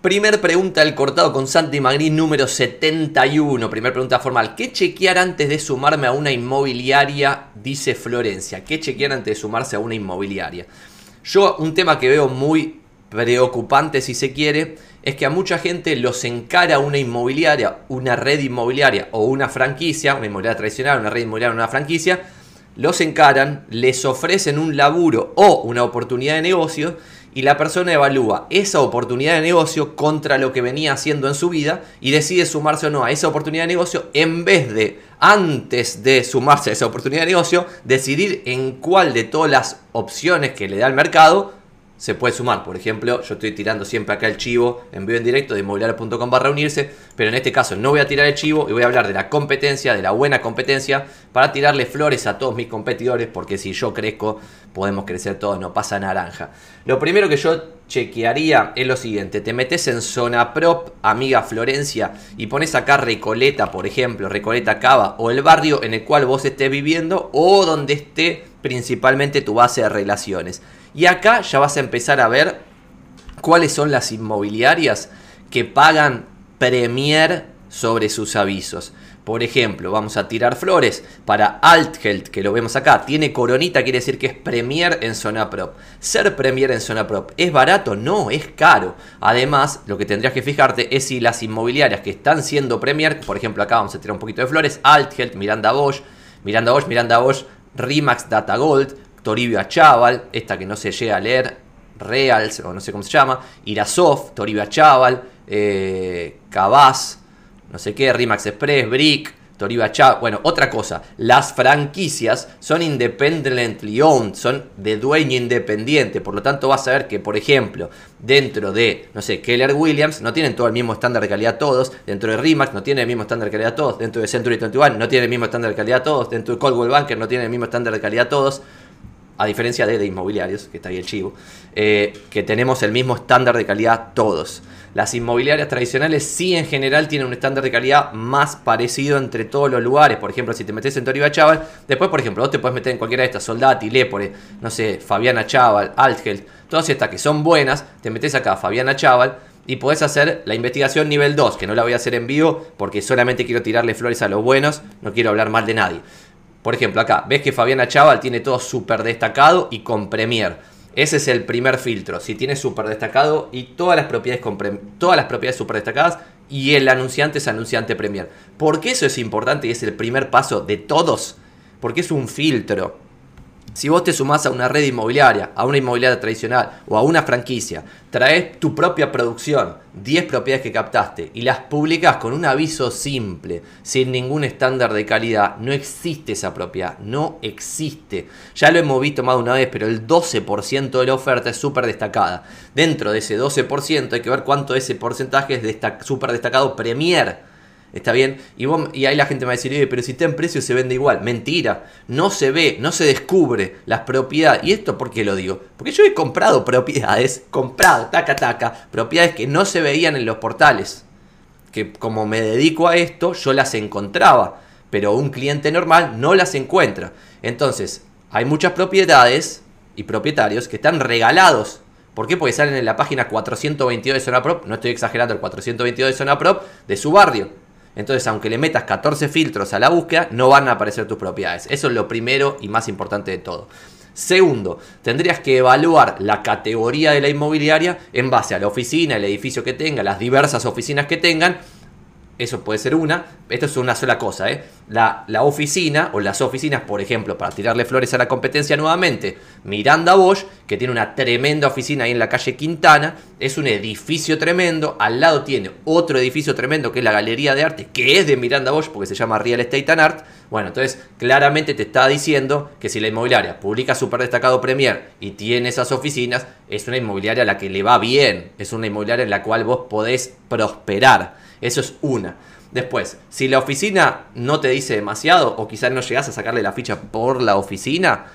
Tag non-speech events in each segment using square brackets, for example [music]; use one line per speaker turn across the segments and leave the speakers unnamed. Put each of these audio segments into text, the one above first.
Primer pregunta del cortado con Santi Magri número 71. Primer pregunta formal. ¿Qué chequear antes de sumarme a una inmobiliaria? Dice Florencia. ¿Qué chequear antes de sumarse a una inmobiliaria? Yo un tema que veo muy preocupante si se quiere es que a mucha gente los encara una inmobiliaria, una red inmobiliaria o una franquicia, una inmobiliaria tradicional, una red inmobiliaria, una franquicia, los encaran, les ofrecen un laburo o una oportunidad de negocio y la persona evalúa esa oportunidad de negocio contra lo que venía haciendo en su vida y decide sumarse o no a esa oportunidad de negocio en vez de antes de sumarse a esa oportunidad de negocio decidir en cuál de todas las opciones que le da el mercado se puede sumar. Por ejemplo, yo estoy tirando siempre acá el chivo en en directo de inmobiliario.com para reunirse, pero en este caso no voy a tirar el chivo y voy a hablar de la competencia, de la buena competencia, para tirarle flores a todos mis competidores, porque si yo crezco, podemos crecer todos, no pasa naranja. Lo primero que yo chequearía es lo siguiente, te metes en zona prop, amiga Florencia, y pones acá Recoleta, por ejemplo, Recoleta Cava, o el barrio en el cual vos estés viviendo, o donde esté principalmente tu base de relaciones. Y acá ya vas a empezar a ver cuáles son las inmobiliarias que pagan Premier sobre sus avisos. Por ejemplo, vamos a tirar flores para Althelt, que lo vemos acá. Tiene coronita, quiere decir que es Premier en zona prop. Ser Premier en zona prop, ¿es barato? No, es caro. Además, lo que tendrías que fijarte es si las inmobiliarias que están siendo Premier, por ejemplo, acá vamos a tirar un poquito de flores, Althelt, Miranda Bosch, Miranda Bosch, Miranda Bosch, Rimax Data Gold, Toribio Achaval, esta que no se llega a leer, Reals, o no sé cómo se llama, Irasov, Toribio Achaval, eh, no sé qué, Rimax Express, Brick, Toribio Achaval. Bueno, otra cosa, las franquicias son independently owned, son de dueño independiente, por lo tanto vas a ver que, por ejemplo, dentro de, no sé, Keller Williams, no tienen todo el mismo estándar de calidad todos, dentro de Rimax no tienen el mismo estándar de calidad todos, dentro de Century 21 no tienen el mismo estándar de calidad todos, dentro de Coldwell Banker no tienen el mismo estándar de calidad todos a diferencia de, de inmobiliarios, que está ahí el chivo, eh, que tenemos el mismo estándar de calidad todos. Las inmobiliarias tradicionales sí en general tienen un estándar de calidad más parecido entre todos los lugares. Por ejemplo, si te metes en Toriba Chaval, después, por ejemplo, vos te puedes meter en cualquiera de estas, Soldati, Lepore, no sé, Fabiana Chaval, Altgeld, todas estas que son buenas, te metes acá, Fabiana Chaval, y podés hacer la investigación nivel 2, que no la voy a hacer en vivo porque solamente quiero tirarle flores a los buenos, no quiero hablar mal de nadie. Por ejemplo, acá, ves que Fabiana Chaval tiene todo súper destacado y con Premier. Ese es el primer filtro. Si tiene súper destacado y todas las propiedades con todas las propiedades súper destacadas y el anunciante es anunciante Premier. ¿Por qué eso es importante y es el primer paso de todos? Porque es un filtro. Si vos te sumás a una red inmobiliaria, a una inmobiliaria tradicional o a una franquicia, traes tu propia producción, 10 propiedades que captaste y las publicas con un aviso simple, sin ningún estándar de calidad, no existe esa propiedad, no existe. Ya lo hemos visto más de una vez, pero el 12% de la oferta es súper destacada. Dentro de ese 12% hay que ver cuánto ese porcentaje es súper destacado Premier ¿Está bien? Y, y ahí la gente me va a decir, pero si está en precio se vende igual. Mentira. No se ve, no se descubre las propiedades. ¿Y esto por qué lo digo? Porque yo he comprado propiedades, comprado, taca, taca, propiedades que no se veían en los portales. Que como me dedico a esto, yo las encontraba. Pero un cliente normal no las encuentra. Entonces, hay muchas propiedades y propietarios que están regalados ¿Por qué? Porque salen en la página 422 de Zona Prop, no estoy exagerando, el 422 de Zona Prop, de su barrio. Entonces, aunque le metas 14 filtros a la búsqueda, no van a aparecer tus propiedades. Eso es lo primero y más importante de todo. Segundo, tendrías que evaluar la categoría de la inmobiliaria en base a la oficina, el edificio que tenga, las diversas oficinas que tengan eso puede ser una. Esto es una sola cosa, ¿eh? La, la, oficina o las oficinas, por ejemplo, para tirarle flores a la competencia nuevamente, Miranda Bosch, que tiene una tremenda oficina ahí en la calle Quintana, es un edificio tremendo. Al lado tiene otro edificio tremendo que es la Galería de Arte, que es de Miranda Bosch porque se llama Real Estate and Art. Bueno, entonces claramente te está diciendo que si la inmobiliaria publica super destacado Premier y tiene esas oficinas, es una inmobiliaria a la que le va bien, es una inmobiliaria en la cual vos podés prosperar. Eso es una. Después, si la oficina no te dice demasiado o quizás no llegas a sacarle la ficha por la oficina,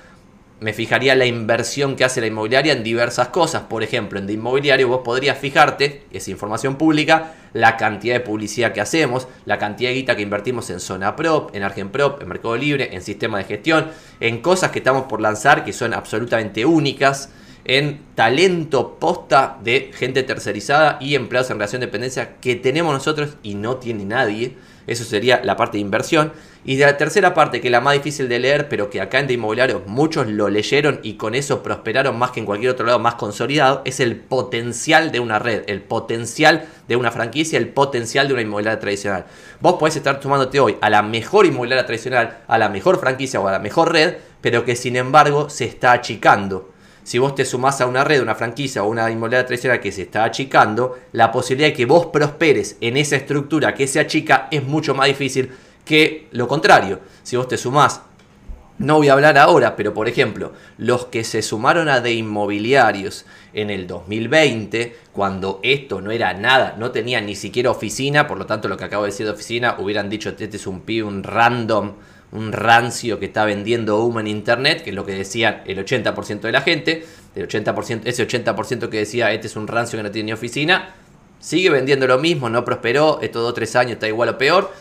me fijaría la inversión que hace la inmobiliaria en diversas cosas. Por ejemplo, en de inmobiliario vos podrías fijarte, es información pública, la cantidad de publicidad que hacemos, la cantidad de guita que invertimos en zona prop, en Argen Prop, en Mercado Libre, en sistema de gestión, en cosas que estamos por lanzar que son absolutamente únicas en talento posta de gente tercerizada y empleados en relación de dependencia que tenemos nosotros y no tiene nadie. Eso sería la parte de inversión. Y de la tercera parte, que es la más difícil de leer, pero que acá en de inmobiliario muchos lo leyeron y con eso prosperaron más que en cualquier otro lado más consolidado, es el potencial de una red, el potencial de una franquicia, el potencial de una inmobiliaria tradicional. Vos podés estar tomándote hoy a la mejor inmobiliaria tradicional, a la mejor franquicia o a la mejor red, pero que sin embargo se está achicando si vos te sumás a una red, una franquicia o una inmobiliaria tradicional que se está achicando, la posibilidad de que vos prosperes en esa estructura que se achica es mucho más difícil que lo contrario. Si vos te sumás, no voy a hablar ahora, pero por ejemplo, los que se sumaron a de inmobiliarios en el 2020, cuando esto no era nada, no tenía ni siquiera oficina, por lo tanto lo que acabo de decir de oficina, hubieran dicho, este es un pibe, un random un rancio que está vendiendo humo en internet, que es lo que decía el 80% de la gente, el 80%, ese 80% que decía este es un rancio que no tiene ni oficina, sigue vendiendo lo mismo, no prosperó, estos 2 3 años está igual o peor.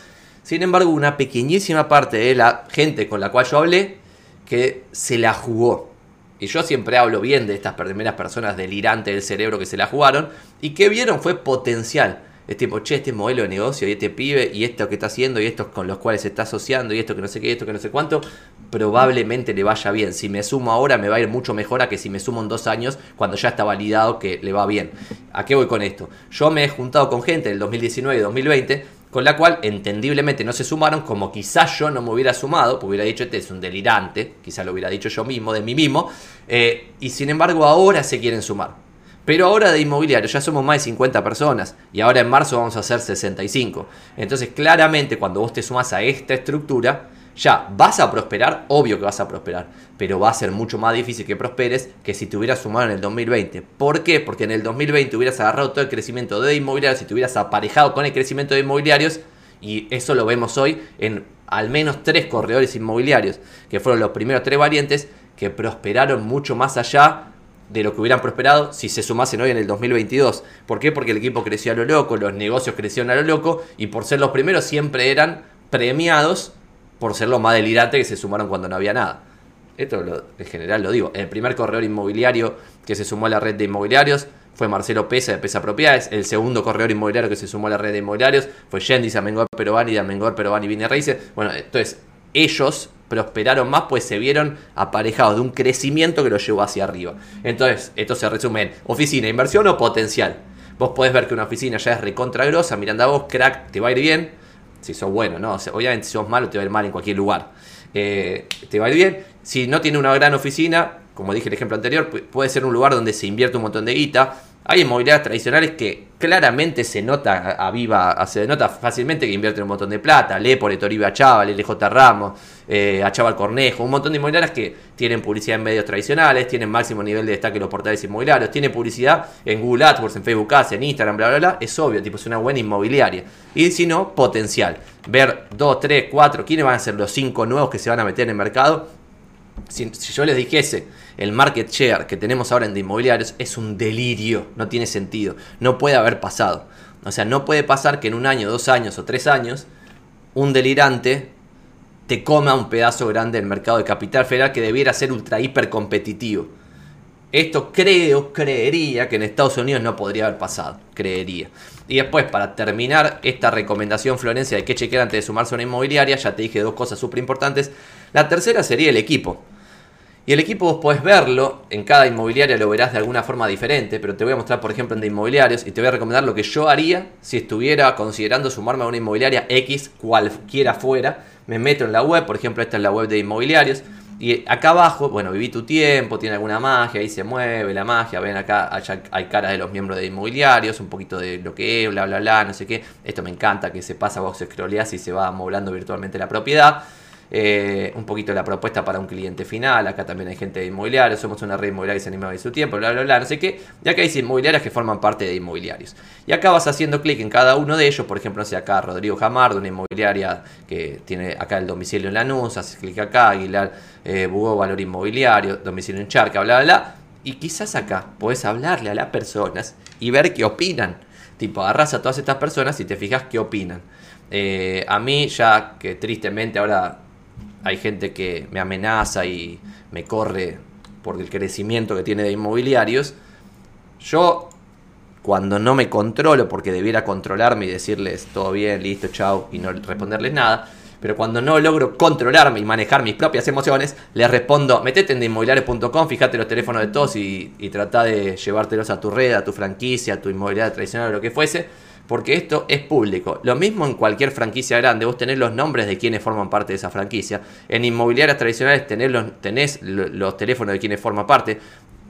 Sin embargo, una pequeñísima parte de la gente con la cual yo hablé que se la jugó. Y yo siempre hablo bien de estas primeras personas delirantes del cerebro que se la jugaron y que vieron fue potencial es tipo, che, este modelo de negocio y este pibe y esto que está haciendo y estos con los cuales se está asociando y esto que no sé qué, esto que no sé cuánto, probablemente le vaya bien. Si me sumo ahora me va a ir mucho mejor a que si me sumo en dos años cuando ya está validado que le va bien. ¿A qué voy con esto? Yo me he juntado con gente del 2019 y 2020 con la cual entendiblemente no se sumaron como quizás yo no me hubiera sumado, porque hubiera dicho este es un delirante, quizás lo hubiera dicho yo mismo, de mí mismo, eh, y sin embargo ahora se quieren sumar. Pero ahora de inmobiliario ya somos más de 50 personas y ahora en marzo vamos a ser 65. Entonces claramente cuando vos te sumas a esta estructura, ya vas a prosperar, obvio que vas a prosperar, pero va a ser mucho más difícil que prosperes que si te hubieras sumado en el 2020. ¿Por qué? Porque en el 2020 hubieras agarrado todo el crecimiento de inmobiliarios y te hubieras aparejado con el crecimiento de inmobiliarios y eso lo vemos hoy en al menos tres corredores inmobiliarios, que fueron los primeros tres variantes que prosperaron mucho más allá de lo que hubieran prosperado si se sumasen hoy en el 2022. ¿Por qué? Porque el equipo creció a lo loco, los negocios crecieron a lo loco y por ser los primeros siempre eran premiados por ser los más delirantes que se sumaron cuando no había nada. Esto en general lo digo. El primer corredor inmobiliario que se sumó a la red de inmobiliarios fue Marcelo Pesa de Pesa Propiedades. El segundo corredor inmobiliario que se sumó a la red de inmobiliarios fue Yendis Amengor Perovani de Amengor Perovani Vine Raíces. Bueno, entonces ellos prosperaron más, pues se vieron aparejados de un crecimiento que los llevó hacia arriba. Entonces, esto se resume en oficina, inversión o potencial. Vos podés ver que una oficina ya es recontra grosa, mirando a vos, crack, te va a ir bien. Si sos bueno, ¿no? obviamente si sos malo te va a ir mal en cualquier lugar. Eh, te va a ir bien. Si no tiene una gran oficina, como dije el ejemplo anterior, puede ser un lugar donde se invierte un montón de guita. Hay inmobiliarias tradicionales que claramente se nota a viva, se nota fácilmente que invierten un montón de plata. Lepore, Toribe Chaval, LJ Ramos, eh, Chaval Cornejo, un montón de inmobiliarias que tienen publicidad en medios tradicionales, tienen máximo nivel de destaque en los portales inmobiliarios, tiene publicidad en Google AdWords, en Facebook Ads, en Instagram, bla, bla, bla. Es obvio, tipo, es una buena inmobiliaria. Y si no, potencial. Ver 2, 3, 4, quiénes van a ser los 5 nuevos que se van a meter en el mercado. si yo les dijese el market share que tenemos ahora en de inmobiliarios es un delirio, no tiene sentido, no puede haber pasado. O sea, no puede pasar que en un año, dos años o tres años un delirante te coma un pedazo grande del mercado de capital federal que debiera ser ultra hiper competitivo. Esto creo, creería que en Estados Unidos no podría haber pasado, creería. Y después, para terminar esta recomendación, Florencia, de que chequear antes de sumarse a una inmobiliaria, ya te dije dos cosas súper importantes. La tercera sería el equipo. Y el equipo vos podés verlo, en cada inmobiliaria lo verás de alguna forma diferente, pero te voy a mostrar por ejemplo en de inmobiliarios y te voy a recomendar lo que yo haría si estuviera considerando sumarme a una inmobiliaria X, cualquiera fuera. Me meto en la web, por ejemplo esta es la web de inmobiliarios. Y acá abajo, bueno, viví tu tiempo, tiene alguna magia, ahí se mueve la magia, ven acá, hay caras de los miembros de inmobiliarios, un poquito de lo que es, bla, bla, bla, no sé qué. Esto me encanta, que se pasa, vos scrolleás y se va moblando virtualmente la propiedad. Eh, un poquito la propuesta para un cliente final. Acá también hay gente de inmobiliarios. Somos una red inmobiliaria que se anima a su tiempo, bla, bla, bla, no sé qué. Y acá hay inmobiliarias que forman parte de inmobiliarios. Y acá vas haciendo clic en cada uno de ellos. Por ejemplo, no sé, acá Rodrigo Jamar, de una inmobiliaria que tiene acá el domicilio en Lanús. Haces clic acá, Aguilar eh, Bugó, Valor Inmobiliario, domicilio en Charca, bla, bla, bla. Y quizás acá puedes hablarle a las personas y ver qué opinan. Tipo, agarras a todas estas personas y te fijas qué opinan. Eh, a mí ya que tristemente ahora hay gente que me amenaza y me corre por el crecimiento que tiene de inmobiliarios. Yo, cuando no me controlo, porque debiera controlarme y decirles todo bien, listo, chao, y no responderles nada, pero cuando no logro controlarme y manejar mis propias emociones, les respondo, metete en inmobiliarios.com, fíjate los teléfonos de todos y, y trata de llevártelos a tu red, a tu franquicia, a tu inmobiliaria tradicional o lo que fuese, porque esto es público. Lo mismo en cualquier franquicia grande, vos tenés los nombres de quienes forman parte de esa franquicia. En inmobiliarias tradicionales tenés los, tenés los teléfonos de quienes forman parte.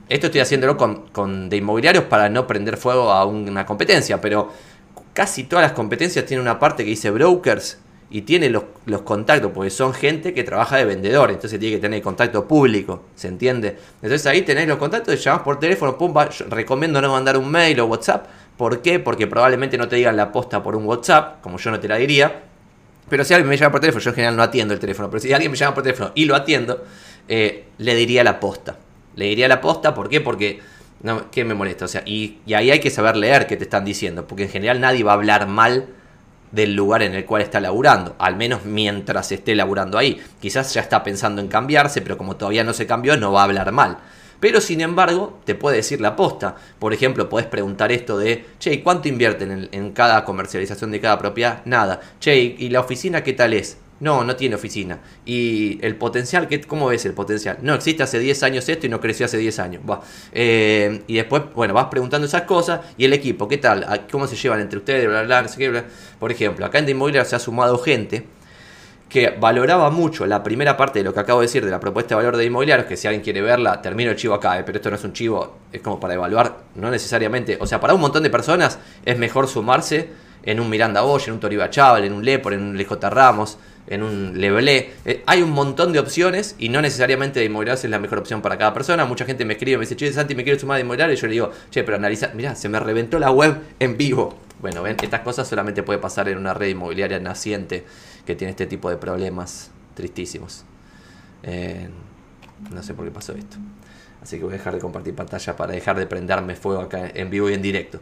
Esto estoy haciéndolo con, con de inmobiliarios para no prender fuego a una competencia, pero casi todas las competencias tienen una parte que dice brokers y tiene los, contactos, porque son gente que trabaja de vendedor, entonces tiene que tener contacto público, ¿se entiende? Entonces ahí tenés los contactos, llamás por teléfono, pum, recomiendo no mandar un mail o WhatsApp. ¿Por qué? Porque probablemente no te digan la posta por un WhatsApp, como yo no te la diría. Pero si alguien me llama por teléfono, yo en general no atiendo el teléfono, pero si alguien me llama por teléfono y lo atiendo, eh, le diría la posta. Le diría la posta, ¿por qué? Porque ¿qué me molesta? O sea, y, y ahí hay que saber leer qué te están diciendo, porque en general nadie va a hablar mal del lugar en el cual está laburando, al menos mientras esté laburando ahí. Quizás ya está pensando en cambiarse, pero como todavía no se cambió, no va a hablar mal. Pero sin embargo, te puede decir la posta. Por ejemplo, puedes preguntar esto de, che, ¿cuánto invierten en, cada comercialización de cada propiedad? Nada. Che, ¿y la oficina qué tal es? No, no tiene oficina. ¿Y el potencial? ¿qué, ¿Cómo ves el potencial? No, existe hace 10 años esto y no creció hace 10 años. Eh, y después, bueno, vas preguntando esas cosas. ¿Y el equipo? ¿Qué tal? ¿Cómo se llevan entre ustedes? Bla, bla, no sé qué, Por ejemplo, acá en The Inmobiliaria se ha sumado gente que valoraba mucho la primera parte de lo que acabo de decir de la propuesta de valor de inmobiliarios, que si alguien quiere verla, termino el chivo acá, eh, pero esto no es un chivo, es como para evaluar, no necesariamente, o sea, para un montón de personas es mejor sumarse en un Miranda Bosch, en un Toriba Chaval, en un Lepor, en un LJ Ramos, en un Levelé. Eh, hay un montón de opciones y no necesariamente de inmobiliarios es la mejor opción para cada persona. Mucha gente me escribe me dice, che, Santi, me quiero sumar de inmobiliario. Y yo le digo, che, pero analiza, mirá, se me reventó la web en vivo. Bueno, ven, estas cosas solamente puede pasar en una red inmobiliaria naciente que tiene este tipo de problemas tristísimos. Eh, no sé por qué pasó esto. Así que voy a dejar de compartir pantalla para dejar de prenderme fuego acá en vivo y en directo.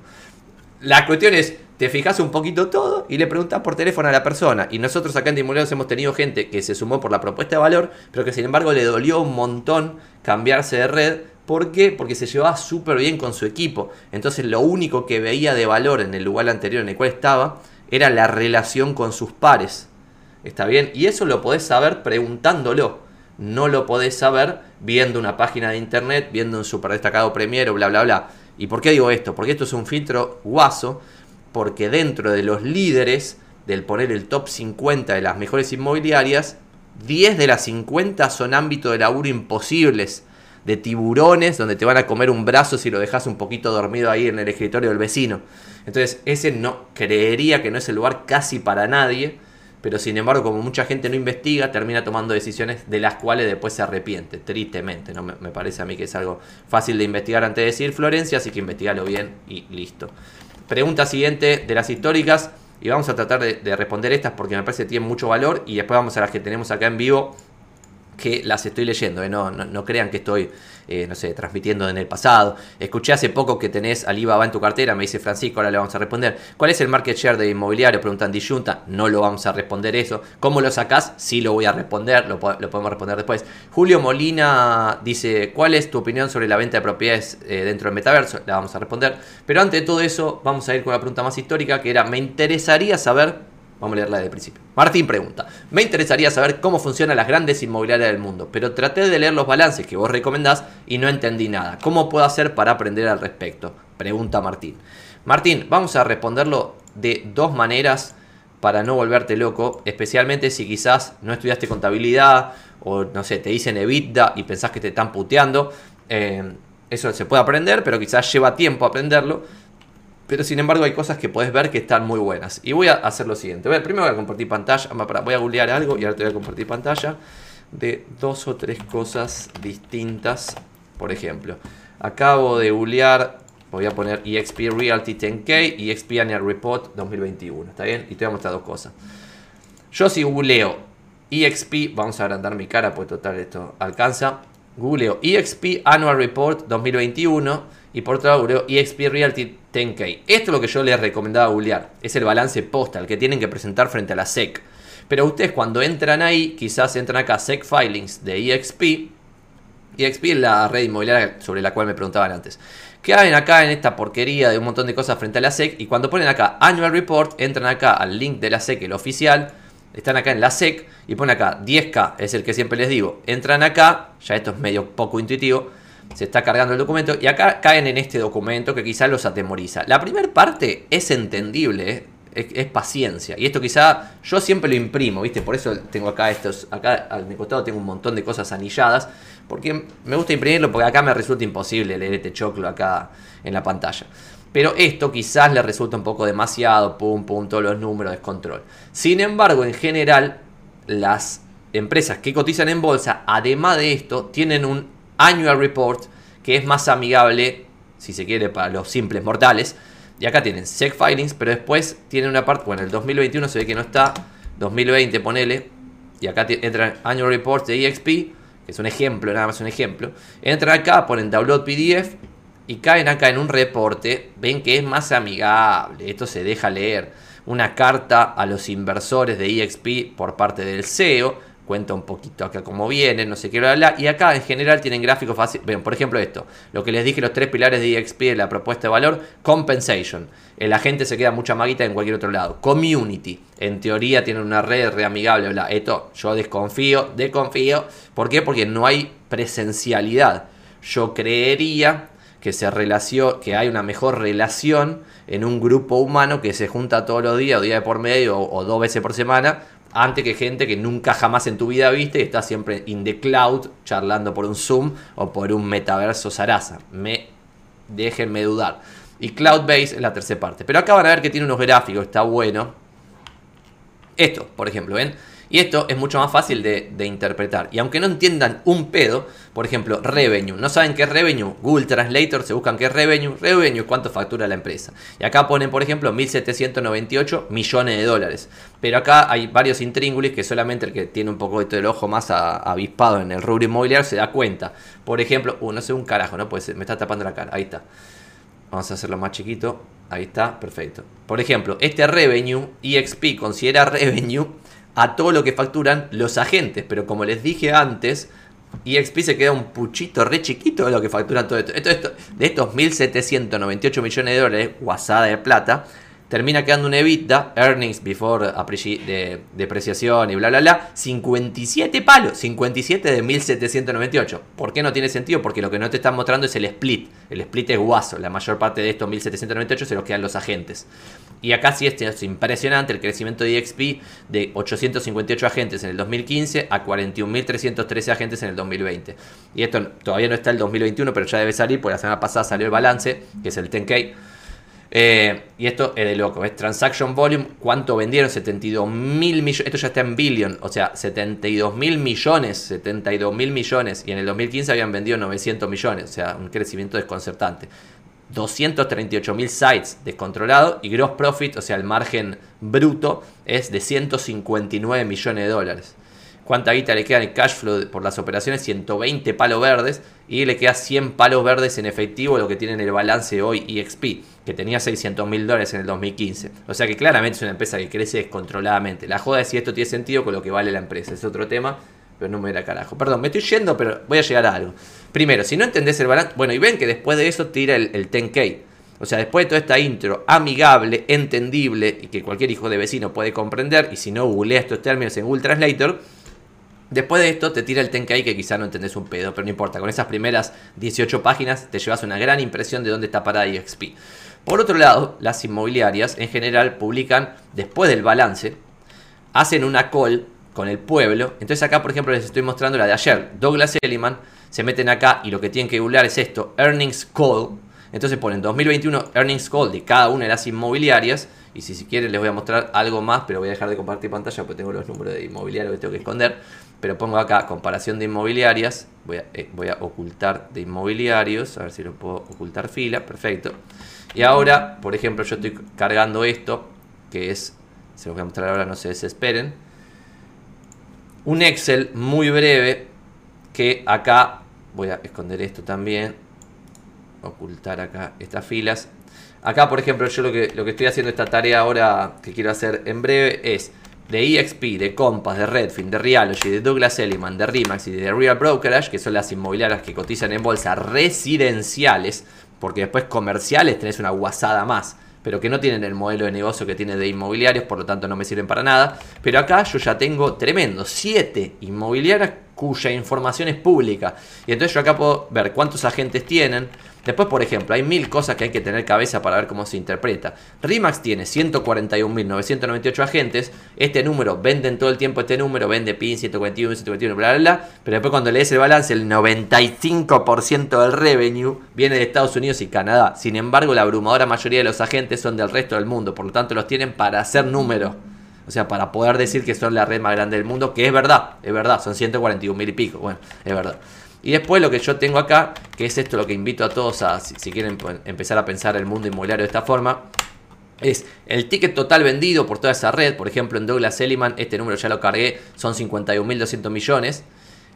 La cuestión es, te fijas un poquito todo y le preguntas por teléfono a la persona. Y nosotros acá en Inmobiliarios hemos tenido gente que se sumó por la propuesta de valor, pero que sin embargo le dolió un montón cambiarse de red. ¿Por qué? Porque se llevaba súper bien con su equipo. Entonces lo único que veía de valor en el lugar anterior en el cual estaba era la relación con sus pares. ¿Está bien? Y eso lo podés saber preguntándolo. No lo podés saber viendo una página de internet, viendo un super destacado Premier o bla bla bla. ¿Y por qué digo esto? Porque esto es un filtro guaso, porque dentro de los líderes del poner el top 50 de las mejores inmobiliarias, 10 de las 50 son ámbitos de laburo imposibles, de tiburones, donde te van a comer un brazo si lo dejas un poquito dormido ahí en el escritorio del vecino. Entonces, ese no creería que no es el lugar casi para nadie pero sin embargo, como mucha gente no investiga, termina tomando decisiones de las cuales después se arrepiente, tristemente. ¿no? Me, parece a mí que es algo fácil de investigar antes de decir Florencia, así que investigalo bien y listo. Pregunta siguiente de las históricas, y vamos a tratar de, responder estas porque me parece que tienen mucho valor, y después vamos a las que tenemos acá en vivo, que las estoy leyendo, ¿eh? no, no crean que estoy eh, no sé, transmitiendo en el pasado. Escuché hace poco que tenés Alibaba en tu cartera, me dice Francisco, ahora le vamos a responder. ¿Cuál es el market share de inmobiliario? Preguntan Disyunta, no lo vamos a responder eso. ¿Cómo lo sacás? Sí lo voy a responder, lo, podemos responder después. Julio Molina dice, ¿cuál es tu opinión sobre la venta de propiedades eh, dentro del metaverso? La vamos a responder. Pero antes de todo eso, vamos a ir con la pregunta más histórica, que era, me interesaría saber Vamos a leerla el principio. Martín pregunta, me interesaría saber cómo funcionan las grandes inmobiliarias del mundo, pero traté de leer los balances que vos recomendás y no entendí nada. ¿Cómo puedo hacer para aprender al respecto? Pregunta Martín. Martín, vamos a responderlo de dos maneras para no volverte loco, especialmente si quizás no estudiaste contabilidad o no sé, te dicen EBITDA y pensás que te están puteando. Eh, eso se puede aprender, pero quizás lleva tiempo aprenderlo. Pero sin embargo hay cosas que podés ver que están muy buenas. Y voy a hacer lo siguiente. primero voy a compartir pantalla. Voy a googlear algo y ahora te voy a compartir pantalla de dos o tres cosas distintas. Por ejemplo, acabo de googlear, voy a poner EXP Realty 10K y EXP Annual Report 2021. ¿Está bien? Y te voy a mostrar dos cosas. Yo si googleo EXP, vamos a agrandar mi cara, pues total esto alcanza. Googleo EXP Annual Report 2021 y por otro lado googleo EXP Realty 10K. Esto es lo que yo les recomendaba googlear. Es el balance postal que tienen que presentar frente a la SEC. Pero ustedes cuando entran ahí, quizás entran acá SEC Filings de EXP EXP es la red inmobiliaria sobre la cual me preguntaban antes. ¿Qué hacen acá en esta porquería de un montón de cosas frente a la SEC? Y cuando ponen acá Annual Report, entran acá al link de la SEC, el oficial, están acá en la SEC y ponen acá 10K, es el que siempre les digo. Entran acá, ya esto es medio poco intuitivo, se está cargando el documento y acá caen en este documento que quizás los atemoriza. La primera parte es entendible, ¿eh? es, paciencia. Y esto quizá yo siempre lo imprimo, ¿viste? Por eso tengo acá estos, acá a mi costado tengo un montón de cosas anilladas, porque me gusta imprimirlo porque acá me resulta imposible leer este choclo acá en la pantalla. Pero esto quizás le resulta un poco demasiado, pum, pum, todos los números, descontrol. Sin embargo, en general, las empresas que cotizan en bolsa, además de esto, tienen un annual report que es más amigable, si se quiere, para los simples mortales, y acá tienen SEC filings, pero después tienen una parte, bueno, el 2021 se ve que no está, 2020 ponele, y acá entran Annual Reports de EXP, que es un ejemplo, nada más un ejemplo. Entran acá, ponen Download PDF y caen acá en un reporte, ven que es más amigable, esto se deja leer. Una carta a los inversores de EXP por parte del CEO, cuenta un poquito acá cómo viene, no sé qué, bla, Y acá en general tienen gráficos fáciles. Ven, por ejemplo, esto, lo que les dije, los tres pilares de EXP de la propuesta de valor: compensation. El agente se queda mucha maguita en cualquier otro lado. Community. En teoría tienen una red reamigable, bla. Esto yo desconfío, desconfío. ¿Por qué? Porque no hay presencialidad. Yo creería que, se que hay una mejor relación en un grupo humano que se junta todos los días, o día de por medio, o dos veces por semana, antes que gente que nunca jamás en tu vida viste y está siempre in the cloud charlando por un Zoom o por un metaverso Sarasa. Me, déjenme dudar. Y Cloud-Base es la tercera parte. Pero acá van a ver que tiene unos gráficos, está bueno. Esto, por ejemplo, ¿ven? Y esto es mucho más fácil de, interpretar. Y aunque no entiendan un pedo, por ejemplo, revenue. ¿No saben qué es revenue? Google Translator se buscan qué es revenue. Revenue cuánto factura la empresa. Y acá ponen, por ejemplo, 1.798 millones de dólares. Pero acá hay varios intríngulis que solamente el que tiene un poco del ojo más avispado en el rubro inmobiliario se da cuenta. Por ejemplo, uh, no sé un carajo, ¿no? Pues me está tapando la cara. Ahí está. Vamos a hacerlo más chiquito. Ahí está, perfecto. Por ejemplo, este revenue, EXP considera revenue a todo lo que facturan los agentes. Pero como les dije antes, EXP se queda un puchito re chiquito de lo que facturan todo esto. de estos 1.798 millones de dólares, guasada de plata, termina quedando un EBITDA, earnings before de, depreciación y bla bla bla, 57 palos, 57 de 1798. ¿Por qué no tiene sentido? Porque lo que no te están mostrando es el split. El split es guaso, la mayor parte de estos 1798 se los quedan los agentes. Y acá sí es impresionante el crecimiento de EXP de 858 agentes en el 2015 a 41.313 agentes en el 2020. Y esto todavía no está el 2021, pero ya debe salir, porque la semana pasada salió el balance, que es el 10K eh, y esto es de loco, es transaction volume, ¿cuánto vendieron? 72 mil millones, esto ya está en billion, o sea, 72 mil millones, 72 mil millones, y en el 2015 habían vendido 900 millones, o sea, un crecimiento desconcertante. 238 mil sites descontrolados y gross profit, o sea, el margen bruto es de 159 millones de dólares. ¿Cuánta guita le queda en el cash flow por las operaciones? 120 palos verdes y le queda 100 palos verdes en efectivo, lo que tiene en el balance hoy EXP, que tenía 600 mil dólares en el 2015. O sea que claramente es una empresa que crece descontroladamente. La joda es si esto tiene sentido con lo que vale la empresa, es otro tema, pero no me da carajo. Perdón, me estoy yendo, pero voy a llegar a algo. Primero, si no entendés el balance, bueno, y ven que después de eso tira el, el 10K. O sea, después de toda esta intro amigable, entendible y que cualquier hijo de vecino puede comprender, y si no, googlea estos términos en Google Translator Después de esto te tira el Tenkai que quizá no entendés un pedo, pero no importa. Con esas primeras 18 páginas te llevas una gran impresión de dónde está parada EXP. Por otro lado, las inmobiliarias en general publican después del balance, hacen una call con el pueblo. Entonces acá, por ejemplo, les estoy mostrando la de ayer. Douglas Elliman se meten acá y lo que tienen que googlear es esto, Earnings Call. Entonces ponen 2021 Earnings Call de cada una de las inmobiliarias. Y si, si quieren les voy a mostrar algo más, pero voy a dejar de compartir pantalla porque tengo los números de inmobiliarios que tengo que esconder pero pongo acá comparación de inmobiliarias, voy a, eh, voy a ocultar de inmobiliarios, a ver si lo puedo ocultar fila, perfecto. Y ahora, por ejemplo, yo estoy cargando esto, que es, se lo voy a mostrar ahora, no se desesperen, un Excel muy breve, que acá, voy a esconder esto también, ocultar acá estas filas. Acá, por ejemplo, yo lo que, lo que estoy haciendo esta tarea ahora que quiero hacer en breve es de EXP, de Compass, de Redfin, de Realogy, de Douglas Elliman, de Remax y de Real Brokerage, que son las inmobiliarias que cotizan en bolsa residenciales, porque después comerciales tenés una guasada más, pero que no tienen el modelo de negocio que tiene de inmobiliarios, por lo tanto no me sirven para nada. Pero acá yo ya tengo tremendo, 7 inmobiliarias cuya información es pública. Y entonces yo acá puedo ver cuántos agentes tienen, Después, por ejemplo, hay mil cosas que hay que tener cabeza para ver cómo se interpreta. RIMAX tiene 141.998 agentes. Este número, venden todo el tiempo este número, vende PIN 141, 141, bla, bla, bla. Pero después cuando lees el balance, el 95% del revenue viene de Estados Unidos y Canadá. Sin embargo, la abrumadora mayoría de los agentes son del resto del mundo. Por lo tanto, los tienen para hacer números. O sea, para poder decir que son la red más grande del mundo, que es verdad, es verdad, son 141 mil y pico. Bueno, es verdad. Y después lo que yo tengo acá, que es esto lo que invito a todos a, si, quieren pues, empezar a pensar el mundo inmobiliario de esta forma, es el ticket total vendido por toda esa red. Por ejemplo, en Douglas Elliman, este número ya lo cargué, son 51.200 millones.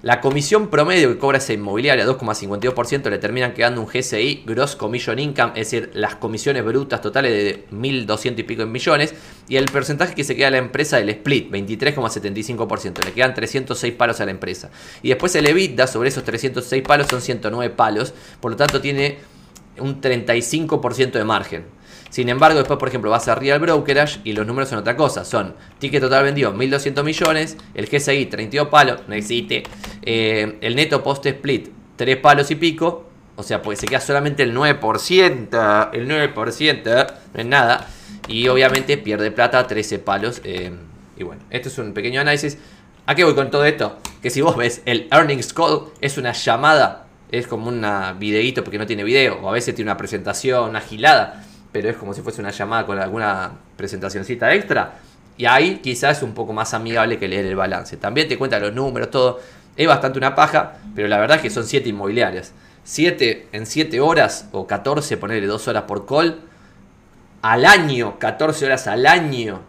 La comisión promedio que cobra esa inmobiliaria, 2,52%, le terminan quedando un GCI, Gross Commission Income, es decir, las comisiones brutas totales de 1.200 y pico en millones, y el porcentaje que se queda a la empresa del split, 23,75%, le quedan 306 palos a la empresa. Y después el EBITDA sobre esos 306 palos son 109 palos, por lo tanto tiene un 35% de margen. Sin embargo, después, por ejemplo, vas a Real Brokerage y los números son otra cosa. Son ticket total vendido 1.200 millones, el GSI 32 palos, no existe, eh, el neto post split 3 palos y pico, o sea, porque se queda solamente el 9%, el 9%, no es nada, y obviamente pierde plata 13 palos. Eh, y bueno, esto es un pequeño análisis. ¿A qué voy con todo esto? Que si vos ves el earnings call, es una llamada, es como un videíto porque no tiene video, o a veces tiene una presentación, una gilada pero es como si fuese una llamada con alguna presentacioncita extra. Y ahí quizás es un poco más amigable que leer el balance. También te cuenta los números, todo. Es bastante una paja, pero la verdad es que son 7 inmobiliarias. 7 en 7 horas o 14, ponerle 2 horas por call. Al año, 14 horas al año,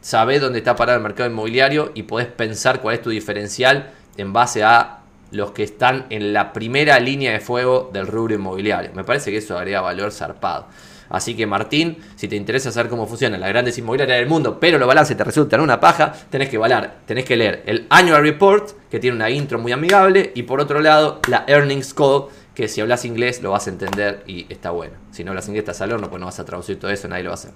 sabés dónde está parado el mercado inmobiliario y podés pensar cuál es tu diferencial en base a los que están en la primera línea de fuego del rubro inmobiliario. Me parece que eso daría valor zarpado. Así que Martín, si te interesa saber cómo funcionan las grandes inmobiliarias del mundo, pero los balances te resultan una paja, tenés que valar, tenés que leer el Annual Report, que tiene una intro muy amigable, y por otro lado, la Earnings Call, que si hablas inglés lo vas a entender y está bueno. Si no hablas inglés estás al horno, pues no vas a traducir todo eso, nadie lo va a hacer.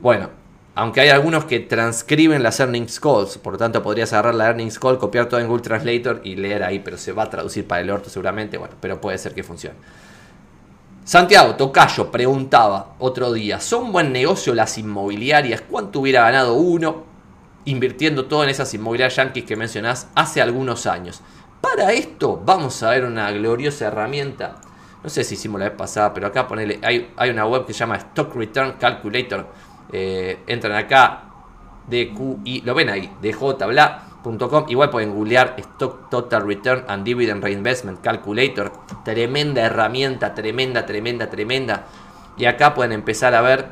Bueno, aunque hay algunos que transcriben las earnings calls, por lo tanto podrías agarrar la earnings call, copiar todo en Google Translator y leer ahí, pero se va a traducir para el orto seguramente, bueno, pero puede ser que funcione. Santiago Tocayo preguntaba otro día, ¿son buen negocio las inmobiliarias? ¿Cuánto hubiera ganado uno invirtiendo todo en esas inmobiliarias yankees que mencionás hace algunos años? Para esto vamos a ver una gloriosa herramienta. No sé si hicimos la vez pasada, pero acá ponele, hay, hay una web que se llama Stock Return Calculator. Eh, entran acá, DQI, lo ven ahí, DJ, bla Igual pueden googlear Stock Total Return and Dividend Reinvestment Calculator. Tremenda herramienta, tremenda, tremenda, tremenda. Y acá pueden empezar a ver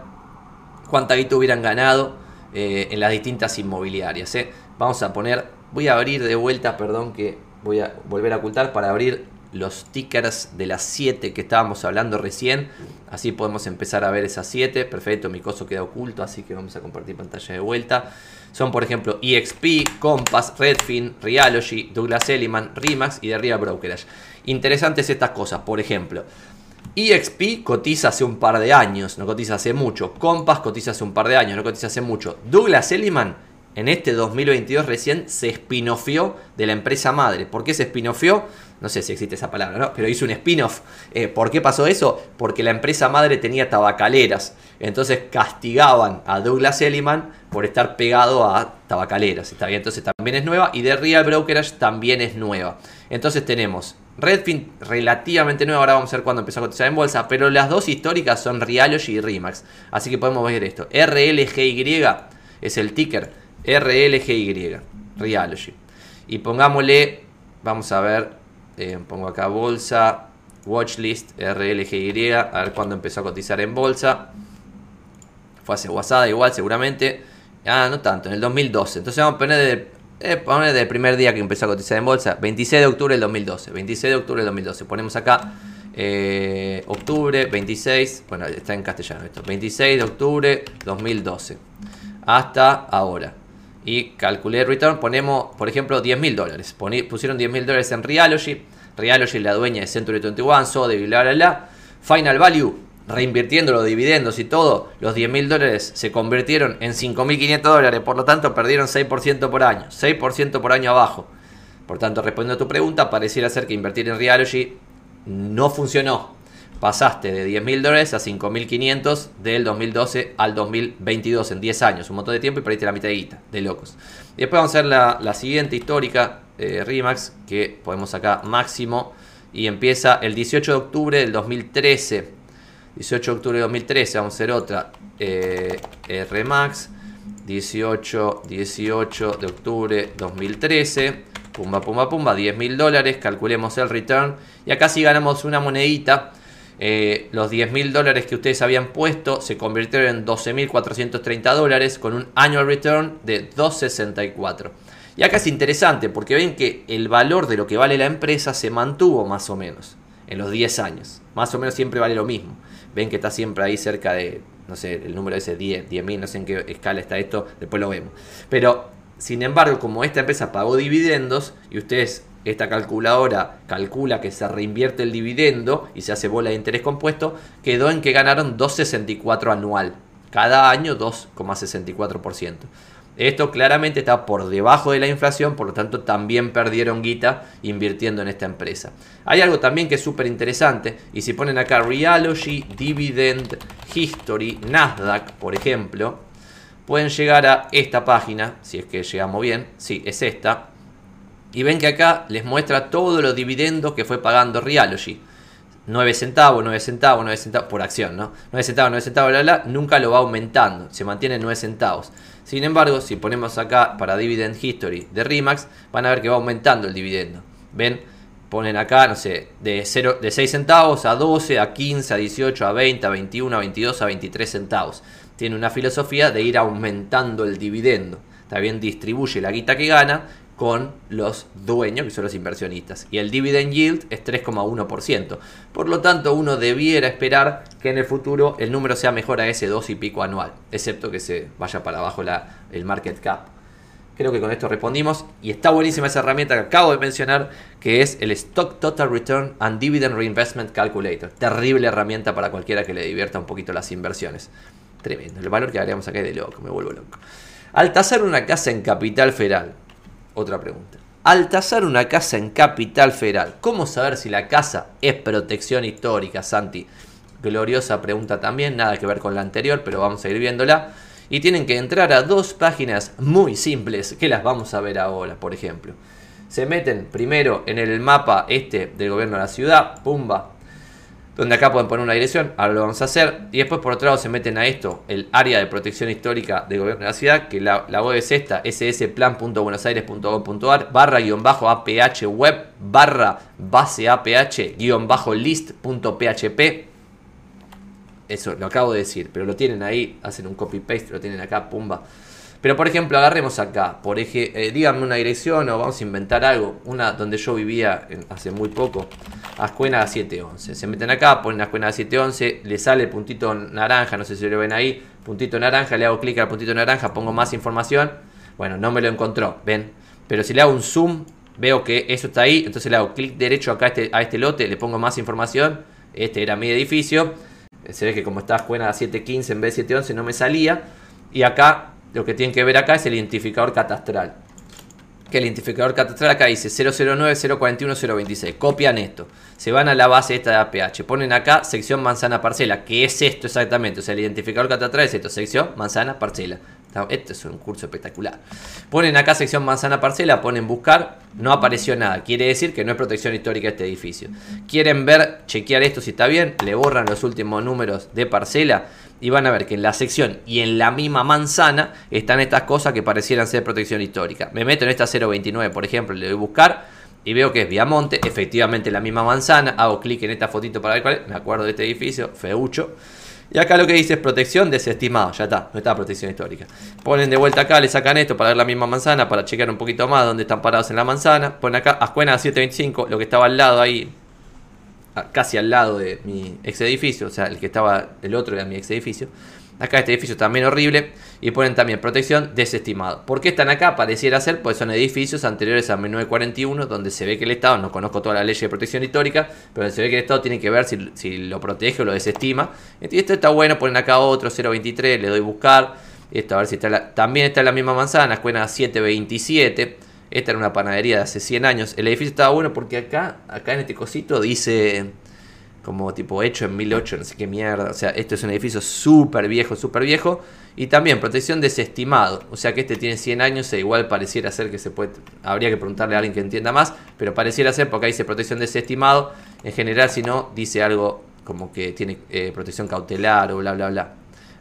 cuánta guita hubieran ganado eh, en las distintas inmobiliarias. Eh. Vamos a poner, voy a abrir de vuelta, perdón que voy a volver a ocultar para abrir los tickers de las 7 que estábamos hablando recién. Así podemos empezar a ver esas 7. Perfecto, mi coso queda oculto, así que vamos a compartir pantalla de vuelta. Son, por ejemplo, EXP, Compass, Redfin, Realogy, Douglas Elliman, Remax y Real Brokerage. Interesantes estas cosas, por ejemplo. EXP cotiza hace un par de años, no cotiza hace mucho. Compass cotiza hace un par de años, no cotiza hace mucho. Douglas Elliman en este 2022 recién se spinofió de la empresa madre. ¿Por qué se spinofió? No sé si existe esa palabra, ¿no? Pero hizo un spin-off. Eh, ¿Por qué pasó eso? Porque la empresa madre tenía tabacaleras. Entonces castigaban a Douglas Elliman por estar pegado a tabacaleras. ¿Está bien? Entonces también es nueva. Y de Real Brokerage también es nueva. Entonces tenemos Redfin relativamente nueva. Ahora vamos a ver cuándo empezó a cotizar en bolsa. Pero las dos históricas son Realogy y Remax. Así que podemos ver esto. RLGY es el ticker RLGY, Realogy. Y pongámosle, vamos a ver, eh, pongo acá bolsa, watchlist, RLGY, a ver cuándo empezó a cotizar en bolsa. Fue hace WhatsApp igual, seguramente. Ah, no tanto, en el 2012. Entonces vamos a poner desde, eh, el primer día que empezó a cotizar en bolsa, 26 de octubre del 2012. 26 de octubre del 2012. Ponemos acá eh, octubre 26, bueno, está en castellano esto, 26 de octubre 2012. Hasta ahora. Y calculé return, ponemos, por ejemplo, 10 mil dólares. Pusieron 10 mil dólares en Realogy. Realogy es la dueña de Century 21, Sode, bla, bla, bla. Final value, reinvirtiendo los dividendos y todo, los 10 mil dólares se convirtieron en 5.500 dólares. Por lo tanto, perdieron 6% por año. 6% por año abajo. Por tanto, respondiendo a tu pregunta, pareciera ser que invertir en Realogy no funcionó pasaste de 10 mil dólares a 5.500 del 2012 al 2022 en 10 años, un montón de tiempo y perdiste la mitad de guita, de locos. Y después vamos a hacer la, siguiente histórica, eh, Rimax, que podemos acá máximo, y empieza el 18 de octubre del 2013. 18 de octubre de 2013, vamos a hacer otra, eh, Remax, 18, 18 de octubre 2013, pumba, pumba, pumba, 10 mil dólares, calculemos el return, y acá sí ganamos una monedita, eh, los 10 mil dólares que ustedes habían puesto se convirtieron en 12.430 dólares con un annual return de 264. Y acá es interesante porque ven que el valor de lo que vale la empresa se mantuvo más o menos en los 10 años. Más o menos siempre vale lo mismo. Ven que está siempre ahí cerca de, no sé, el número ese 10, 10.000, no sé en qué escala está esto, después lo vemos. Pero, sin embargo, como esta empresa pagó dividendos y ustedes esta calculadora calcula que se reinvierte el dividendo y se hace bola de interés compuesto, quedó en que ganaron 2,64 anual. Cada año 2,64%. Esto claramente está por debajo de la inflación, por lo tanto también perdieron guita invirtiendo en esta empresa. Hay algo también que es súper interesante, y si ponen acá Realogy, Dividend, History, Nasdaq, por ejemplo, pueden llegar a esta página, si es que llegamos bien, sí, es esta, y ven que acá les muestra todos los dividendos que fue pagando Realogy. 9 centavos, 9 centavos, 9 centavos por acción, ¿no? 9 centavos, 9 centavos, bla, bla, nunca lo va aumentando, se mantiene en 9 centavos. Sin embargo, si ponemos acá para Dividend History de RIMAX, van a ver que va aumentando el dividendo. ¿Ven? Ponen acá, no sé, de, 0, de 6 centavos a 12, a 15, a 18, a 20, a 21, a 22, a 23 centavos. Tiene una filosofía de ir aumentando el dividendo. También distribuye la guita que gana con los dueños, que son los inversionistas. Y el dividend yield es 3,1%. Por lo tanto, uno debiera esperar que en el futuro el número sea mejor a ese 2 y pico anual, excepto que se vaya para abajo la, el market cap. Creo que con esto respondimos. Y está buenísima esa herramienta que acabo de mencionar, que es el Stock Total Return and Dividend Reinvestment Calculator. Terrible herramienta para cualquiera que le divierta un poquito las inversiones. Tremendo. El valor que haríamos acá es de loco, me vuelvo loco. Al tasar una casa en Capital Federal, otra pregunta. Al tasar una casa en Capital Federal, ¿cómo saber si la casa es protección histórica, Santi? Gloriosa pregunta también, nada que ver con la anterior, pero vamos a ir viéndola. Y tienen que entrar a dos páginas muy simples, que las vamos a ver ahora, por ejemplo. Se meten primero en el mapa este del gobierno de la ciudad, pumba, donde acá pueden poner una dirección, ahora lo vamos a hacer, y después por otro lado se meten a esto, el área de protección histórica del gobierno de la ciudad, que la, web es esta, ssplan.buenosaires.gov.ar, barra guion bajo APH web, barra base APH guion bajo list.php, eso lo acabo de decir, pero lo tienen ahí, hacen un copy paste, lo tienen acá, pumba. Pero por ejemplo, agarremos acá, por ejemplo, eh, díganme una dirección o vamos a inventar algo, una donde yo vivía hace muy poco, Ascuena 711. Se meten acá, ponen Ascuena 711, le sale el puntito naranja, no sé si lo ven ahí, puntito naranja, le hago clic al puntito naranja, pongo más información. Bueno, no me lo encontró, ven. Pero si le hago un zoom, veo que eso está ahí, entonces le hago clic derecho acá a este, a este lote, le pongo más información. Este era mi edificio. Se ve que como está Ascuena 715 en vez de 711 no me salía. Y acá lo que tienen que ver acá es el identificador catastral. Que el identificador catastral acá dice 009 041 026. Copian esto. Se van a la base esta de APH. Ponen acá sección manzana parcela. Que es esto exactamente. O sea, el identificador catastral es esto. Sección manzana parcela. Este es un curso espectacular. Ponen acá sección manzana parcela, ponen buscar, no apareció nada. Quiere decir que no es protección histórica este edificio. Quieren ver, chequear esto si está bien, le borran los últimos números de parcela y van a ver que en la sección y en la misma manzana están estas cosas que parecieran ser protección histórica. Me meto en esta 029, por ejemplo, le doy buscar y veo que es Viamonte, efectivamente la misma manzana. Hago clic en esta fotito para ver cuál es. Me acuerdo de este edificio, feucho. Y acá lo que dice es protección desestimado, ya está, no está protección histórica. Ponen de vuelta acá, le sacan esto para ver la misma manzana, para chequear un poquito más dónde están parados en la manzana. Ponen acá Ascuena 725, lo que estaba al lado ahí, casi al lado de mi ex edificio, o sea, el que estaba, el otro era mi ex edificio. Acá este edificio también horrible. Y ponen también protección desestimado. ¿Por qué están acá? Pareciera ser, pues son edificios anteriores a 1941, donde se ve que el Estado, no conozco toda la ley de protección histórica, pero se ve que el Estado tiene que ver si, lo protege o lo desestima. Y esto está bueno, ponen acá otro 023, le doy buscar. Esto, a ver si está también está en la misma manzana, escuela 727. Esta era una panadería de hace 100 años. El edificio estaba bueno porque acá, acá en este cosito dice como tipo hecho en 1008, no sé qué mierda. O sea, esto es un edificio súper viejo, súper viejo. Y también protección desestimado. O sea que este tiene 100 años e igual pareciera ser que se puede... Habría que preguntarle a alguien que entienda más. Pero pareciera ser porque ahí dice protección desestimado. En general, si no, dice algo como que tiene eh, protección cautelar o bla, bla, bla.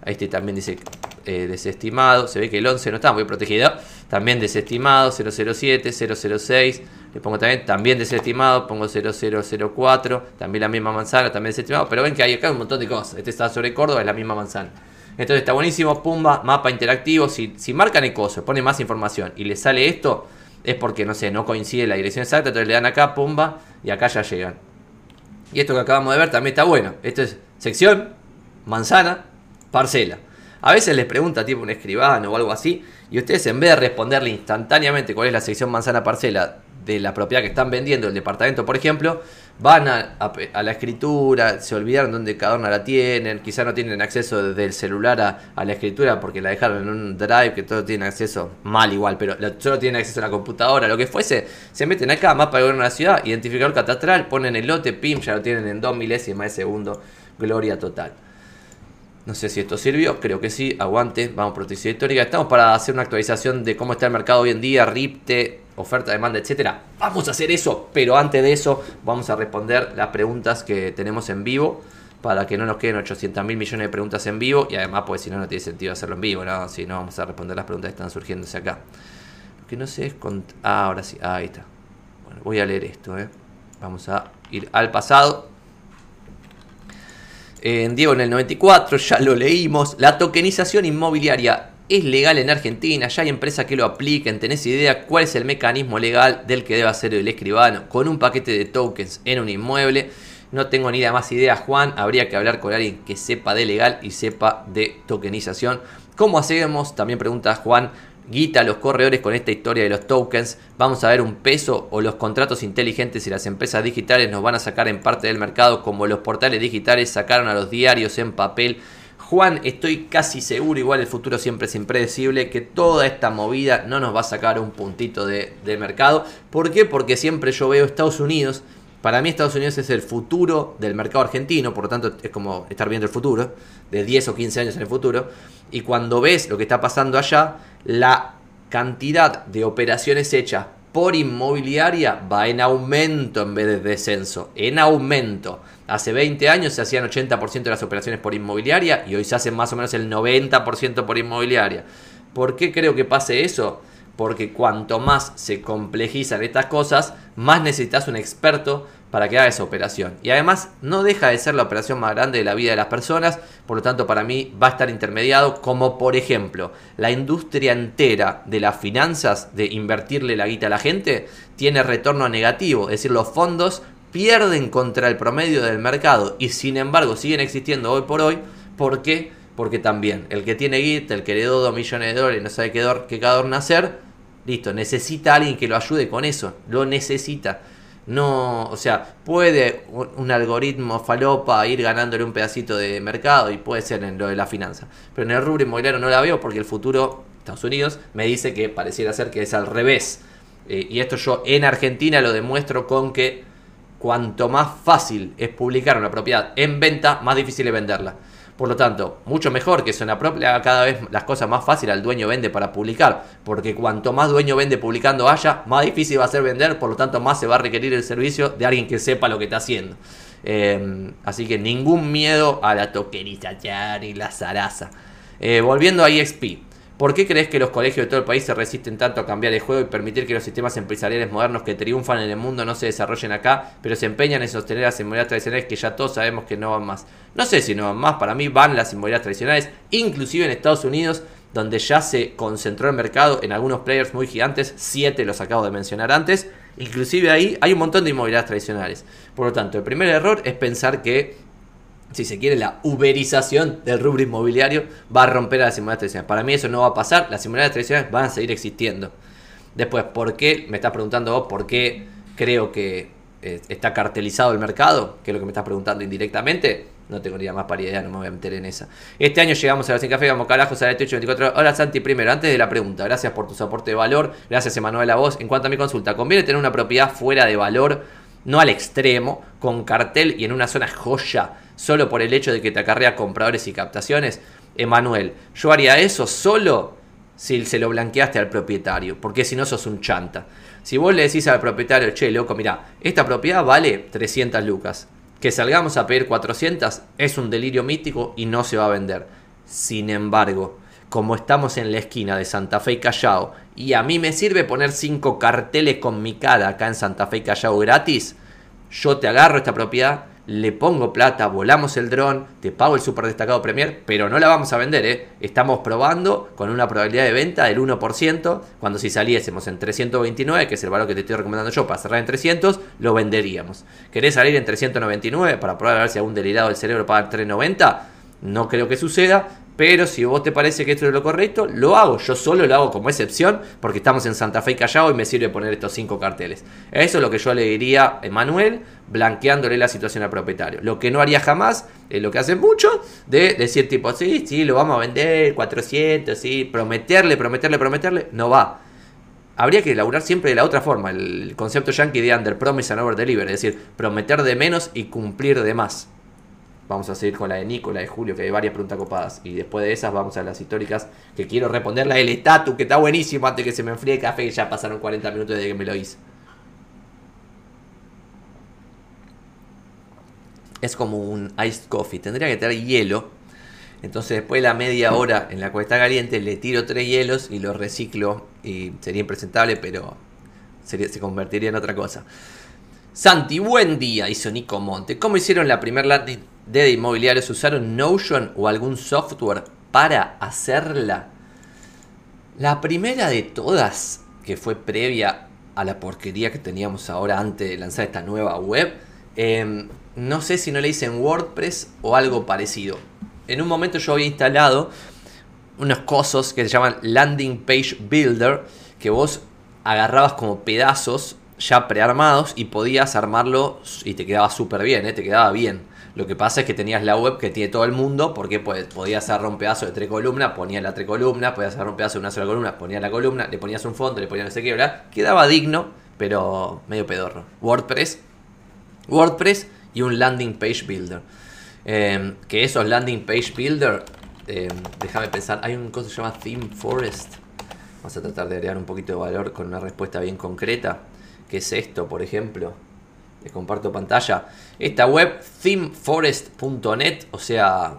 Este también dice eh, desestimado. Se ve que el 11 no está muy protegido. También desestimado, 007, 006. Le pongo también, también desestimado, pongo 0004. También la misma manzana, también desestimado. Pero ven que hay acá un montón de cosas. Este está sobre Córdoba, es la misma manzana. Entonces está buenísimo. Pumba, mapa interactivo. Si, si marcan el coso, pone más información y le sale esto, es porque, no sé, no coincide la dirección exacta. Entonces le dan acá, pumba, y acá ya llegan. Y esto que acabamos de ver también está bueno. Esto es sección, manzana, parcela. A veces les pregunta tipo un escribano o algo así, y ustedes en vez de responderle instantáneamente cuál es la sección manzana parcela de la propiedad que están vendiendo, el departamento por ejemplo, van a, la escritura, se olvidaron dónde cada una la tienen, quizá no tienen acceso desde el celular a, la escritura porque la dejaron en un drive que todo tiene acceso mal igual, pero solo tienen acceso a la computadora, lo que fuese, se meten acá, mapa de una ciudad, identificador catastral, ponen el lote, pim, ya lo tienen en dos milésimas de segundo, gloria total. No sé si esto sirvió, creo que sí. Aguante, vamos por protección histórica. Estamos para hacer una actualización de cómo está el mercado hoy en día, RIPTE, oferta, demanda, etcétera. Vamos a hacer eso, pero antes de eso vamos a responder las preguntas que tenemos en vivo para que no nos queden 800 mil millones de preguntas en vivo y además pues si no no tiene sentido hacerlo en vivo, ¿no? Si no vamos a responder las preguntas que están surgiéndose acá. Lo que no sé es con... Ah, ahora sí, ahí está. Bueno, voy a leer esto, ¿eh? Vamos a ir al pasado en Diego en el 94, ya lo leímos. La tokenización inmobiliaria es legal en Argentina, ya hay empresas que lo apliquen. ¿Tenés idea cuál es el mecanismo legal del que debe hacer el escribano con un paquete de tokens en un inmueble? No tengo ni la más idea, Juan. Habría que hablar con alguien que sepa de legal y sepa de tokenización. ¿Cómo hacemos? También pregunta Juan guita los corredores con esta historia de los tokens, vamos a ver un peso o los contratos inteligentes y las empresas digitales nos van a sacar en parte del mercado como los portales digitales sacaron a los diarios en papel. Juan, estoy casi seguro, igual el futuro siempre es impredecible, que toda esta movida no nos va a sacar un puntito de, de mercado. ¿Por qué? Porque siempre yo veo Estados Unidos para mí Estados Unidos es el futuro del mercado argentino, por lo tanto es como estar viendo el futuro, de 10 o 15 años en el futuro. Y cuando ves lo que está pasando allá, la cantidad de operaciones hechas por inmobiliaria va en aumento en vez de descenso. En aumento. Hace 20 años se hacían 80% de las operaciones por inmobiliaria y hoy se hacen más o menos el 90% por inmobiliaria. ¿Por qué creo que pase eso? porque cuanto más se complejizan estas cosas, más necesitas un experto para que haga esa operación. Y además no deja de ser la operación más grande de la vida de las personas, por lo tanto para mí va a estar intermediado como por ejemplo la industria entera de las finanzas, de invertirle la guita a la gente, tiene retorno negativo, es decir, los fondos pierden contra el promedio del mercado y sin embargo siguen existiendo hoy por hoy, ¿por qué? Porque también el que tiene guita, el que heredó 2 millones de dólares, no sabe qué, qué cada nacer, Listo, necesita alguien que lo ayude con eso. Lo necesita. No, o sea, puede un, algoritmo falopa ir ganándole un pedacito de mercado y puede ser en lo de la finanza. Pero en el rubro inmobiliario no la veo porque el futuro, Estados Unidos, me dice que pareciera ser que es al revés. Eh, y esto yo en Argentina lo demuestro con que cuanto más fácil es publicar una propiedad en venta, más difícil es venderla. Por lo tanto, mucho mejor que Zona Prop le haga cada vez las cosas más fáciles al dueño vende para publicar. Porque cuanto más dueño vende publicando haya, más difícil va a ser vender. Por lo tanto, más se va a requerir el servicio de alguien que sepa lo que está haciendo. Eh, así que ningún miedo a la tokenización y la zaraza. Eh, volviendo a EXP. ¿Por qué crees que los colegios de todo el país se resisten tanto a cambiar de juego y permitir que los sistemas empresariales modernos que triunfan en el mundo no se desarrollen acá, pero se empeñan en sostener las inmobiliarias tradicionales que ya todos sabemos que no van más? No sé si no van más, para mí van las inmobiliarias tradicionales, inclusive en Estados Unidos, donde ya se concentró el mercado en algunos players muy gigantes, siete los acabo de mencionar antes, inclusive ahí hay un montón de inmobiliarias tradicionales. Por lo tanto, el primer error es pensar que si se quiere, la uberización del rubro inmobiliario va a romper a las inmobiliarias tradicionales. Para mí eso no va a pasar, las inmobiliarias tradicionales van a seguir existiendo. Después, ¿por qué? Me estás preguntando vos, ¿por qué creo que eh, está cartelizado el mercado? Que es lo que me estás preguntando indirectamente. No tengo ni la más paridad, no me voy a meter en esa. Este año llegamos a la Sin Café, vamos carajos a la 24 Hola Santi, primero, antes de la pregunta, gracias por tu soporte de valor, gracias Emanuel a vos. En cuanto a mi consulta, ¿conviene tener una propiedad fuera de valor, no al extremo, con cartel y en una zona joya, solo por el hecho de que te acarrea compradores y captaciones? Emanuel, yo haría eso solo si se lo blanqueaste al propietario, porque si no sos un chanta. Si vos le decís al propietario, che, loco, mira, esta propiedad vale 300 lucas que salgamos a pedir 400 es un delirio mítico y no se va a vender. Sin embargo, como estamos en la esquina de Santa Fe y Callao y a mí me sirve poner 5 carteles con mi cara acá en Santa Fe y Callao gratis, yo te agarro esta propiedad, le pongo plata, volamos el dron, te pago el super destacado Premier, pero no la vamos a vender, ¿eh? Estamos probando con una probabilidad de venta del 1%, cuando si saliésemos en 329, que es el valor que te estoy recomendando yo para cerrar en 300, lo venderíamos. ¿Querés salir en 399 para probar a ver si algún delirado del cerebro paga 390? No creo que suceda, pero si vos te parece que esto es lo correcto, lo hago. Yo solo lo hago como excepción porque estamos en Santa Fe y Callao y me sirve poner estos cinco carteles. Eso es lo que yo le diría a Manuel, blanqueándole la situación al propietario. Lo que no haría jamás es lo que hace mucho de decir tipo, sí, sí, lo vamos a vender, 400, sí, prometerle, prometerle, prometerle, no va. Habría que elaborar siempre de la otra forma, el concepto yankee de under promise and over deliver, es decir, prometer de menos y cumplir de más. Vamos a seguir con la de Nico, la de Julio, que hay varias preguntas copadas. Y después de esas vamos a las históricas que quiero responder. La del estatus, que está buenísimo antes que se me enfríe el café, que ya pasaron 40 minutos desde que me lo hice. Es como un iced coffee. Tendría que tener hielo. Entonces después de la media hora en la cual está caliente, le tiro tres hielos y lo reciclo. Y sería impresentable, pero se convertiría en otra cosa. Santi, buen día, hizo Nico Monte. ¿Cómo hicieron la primera landing de inmobiliarios? ¿Usaron Notion o algún software para hacerla? La primera de todas, que fue previa a la porquería que teníamos ahora antes de lanzar esta nueva web, em, no sé si no le hice en WordPress o algo parecido. En un momento yo había instalado unos cosos que se llaman Landing Page Builder, que vos agarrabas como pedazos ya prearmados y podías armarlo y te quedaba súper bien, ¿eh? te quedaba bien. Lo que pasa es que tenías la web que tiene todo el mundo, porque podías agarrar un de tres columnas, ponías la tres columnas, podías agarrar un de una sola columna, ponías la columna, le ponías un fondo, le ponías no sé qué, ¿verdad? Quedaba digno, pero medio pedorro. WordPress, WordPress y un landing page builder. Em, que esos landing page builder, em, déjame pensar, hay un cosa que se llama Theme Forest. Vamos a tratar de agregar un poquito de valor con una respuesta bien concreta. ¿Qué es esto, por ejemplo? Les comparto pantalla. Esta web, themeforest.net, o sea,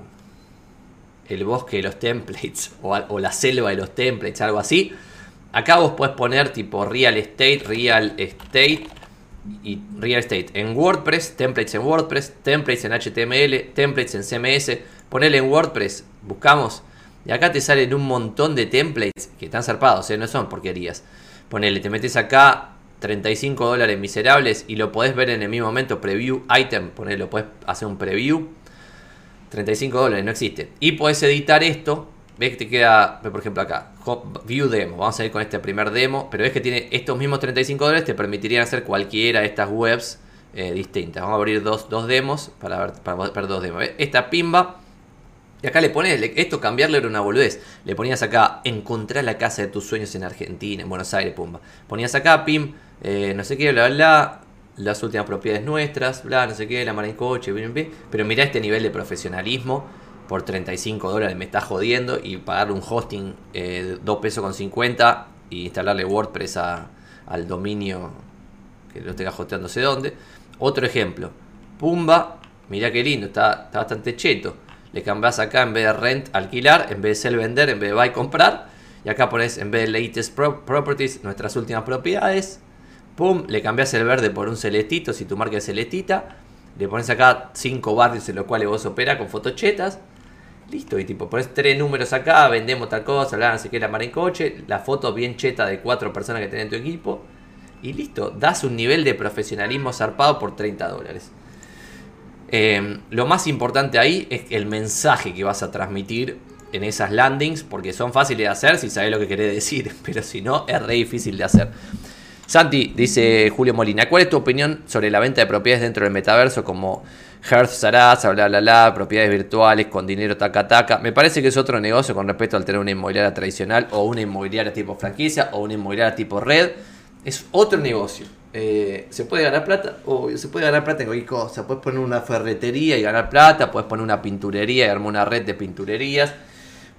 el bosque de los templates, [laughs] o, la selva de los templates, algo así. Acá vos podés poner tipo real estate, real estate y real estate en WordPress, templates en WordPress, templates en HTML, templates en CMS. Ponele en WordPress, buscamos. Y acá te salen un montón de templates que están zarpados, ¿eh? no son porquerías. Ponele, te metes acá 35 dólares miserables y lo podés ver en el mismo momento, preview item, ponerlo, podés hacer un preview, 35 dólares, no existe. Y podés editar esto, ves que te queda, por ejemplo acá, view demo, vamos a ir con este primer demo, pero ves que tiene estos mismos 35 dólares, te permitirían hacer cualquiera de estas webs eh, distintas. Vamos a abrir dos, dos demos para ver, para dos demos. Esta pimba y acá le pones, esto cambiarle era una boludez. Le ponías acá, encontrar la casa de tus sueños en Argentina, en Buenos Aires, pumba. Ponías acá, pim, eh, no sé qué, bla, bla, las últimas propiedades nuestras, bla, no sé qué, la marca en coche, bla, bla, pero mirá este nivel de profesionalismo. Por 35 dólares me está jodiendo y pagarle un hosting eh, 2 pesos con 50 y instalarle WordPress al dominio que lo tenga hosteando no sé dónde. Otro ejemplo, Pumba, mirá qué lindo, está, está bastante cheto le cambias acá en vez de rent, alquilar, en vez de sell, vender, en vez de buy, comprar. Y acá pones en vez de latest properties, nuestras últimas propiedades. Pum, le cambias el verde por un celestito, si tu marca es celestita. Le pones acá cinco barrios en los cuales vos operas con fotochetas. Listo, y tipo, pones tres números acá, vendemos tal cosa, bla, no la mar en coche, la foto bien cheta de cuatro personas que tenés en tu equipo. Y listo, das un nivel de profesionalismo zarpado por 30 dólares. Eh, lo más importante ahí es el mensaje que vas a transmitir en esas landings, porque son fáciles de hacer si sabes lo que querés decir, [laughs] pero si no, es re difícil de hacer. Santi, dice Julio Molina, ¿cuál es tu opinión sobre la venta de propiedades dentro del metaverso como Hearth Sarasa, bla bla bla, propiedades virtuales con dinero taca taca? Me parece que es otro negocio con respecto al tener una inmobiliaria tradicional o una inmobiliaria tipo franquicia o una inmobiliaria tipo red. Es otro negocio. Eh, se puede ganar plata, o se puede ganar plata en cualquier cosa. Puedes poner una ferretería y ganar plata, puedes poner una pinturería y armar una red de pinturerías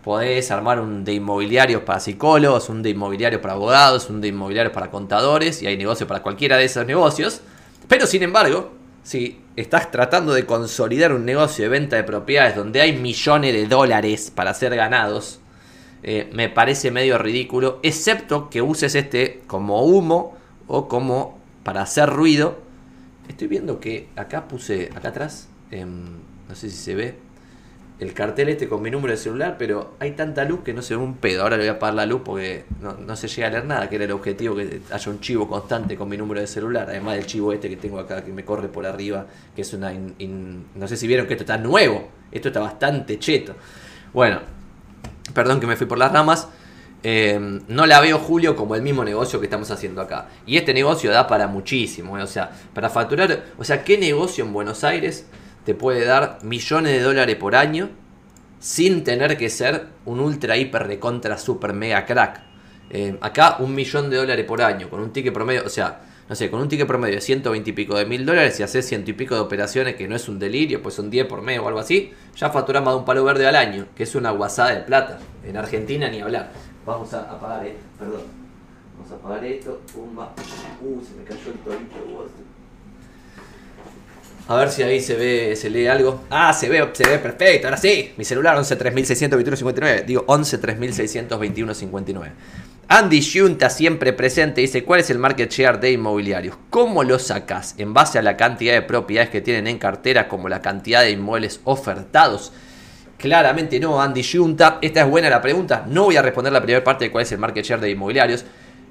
podés armar un de inmobiliarios para psicólogos, un de inmobiliarios para abogados, un de inmobiliarios para contadores y hay negocio para cualquiera de esos negocios. Pero sin embargo, si estás tratando de consolidar un negocio de venta de propiedades donde hay millones de dólares para ser ganados, eh, me parece medio ridículo, excepto que uses este como humo o como para hacer ruido. Estoy viendo que acá puse, acá atrás, em, no sé si se ve, el cartel este con mi número de celular, pero hay tanta luz que no se ve un pedo. Ahora le voy a apagar la luz porque no, se llega a leer nada, que era el objetivo que haya un chivo constante con mi número de celular, además del chivo este que tengo acá que me corre por arriba, que es una... no sé si vieron que esto está nuevo, esto está bastante cheto. Bueno, perdón que me fui por las ramas. Eh, no la veo, Julio, como el mismo negocio que estamos haciendo acá. Y este negocio da para muchísimo. Eh, o sea, para facturar. O sea, ¿qué negocio en Buenos Aires te puede dar millones de dólares por año sin tener que ser un ultra, hiper, recontra, super, mega crack. Eh, acá un millón de dólares por año, con un ticket promedio, o sea, no sé, con un ticket promedio de 120 y pico de mil dólares y haces ciento y pico de operaciones, que no es un delirio, pues son 10 por mes o algo así, ya facturas más de un palo verde al año, que es una guasada de plata. En Argentina ni hablar. Vamos a apagar esto, perdón. Vamos a apagar esto, pumba. Uh, se me cayó el torito. A ver si ahí se ve, se lee algo. Ah, se ve, se ve perfecto. Ahora sí. Mi celular 11362159. Digo 11362159. Andy Junta siempre presente dice, ¿cuál es el market share de inmobiliarios? ¿Cómo lo sacas? ¿En base a la cantidad de propiedades que tienen en cartera como la cantidad de inmuebles ofertados? Claramente no, Andy Junta. Esta es buena la pregunta. No voy a responder la primera parte de cuál es el market share de inmobiliarios.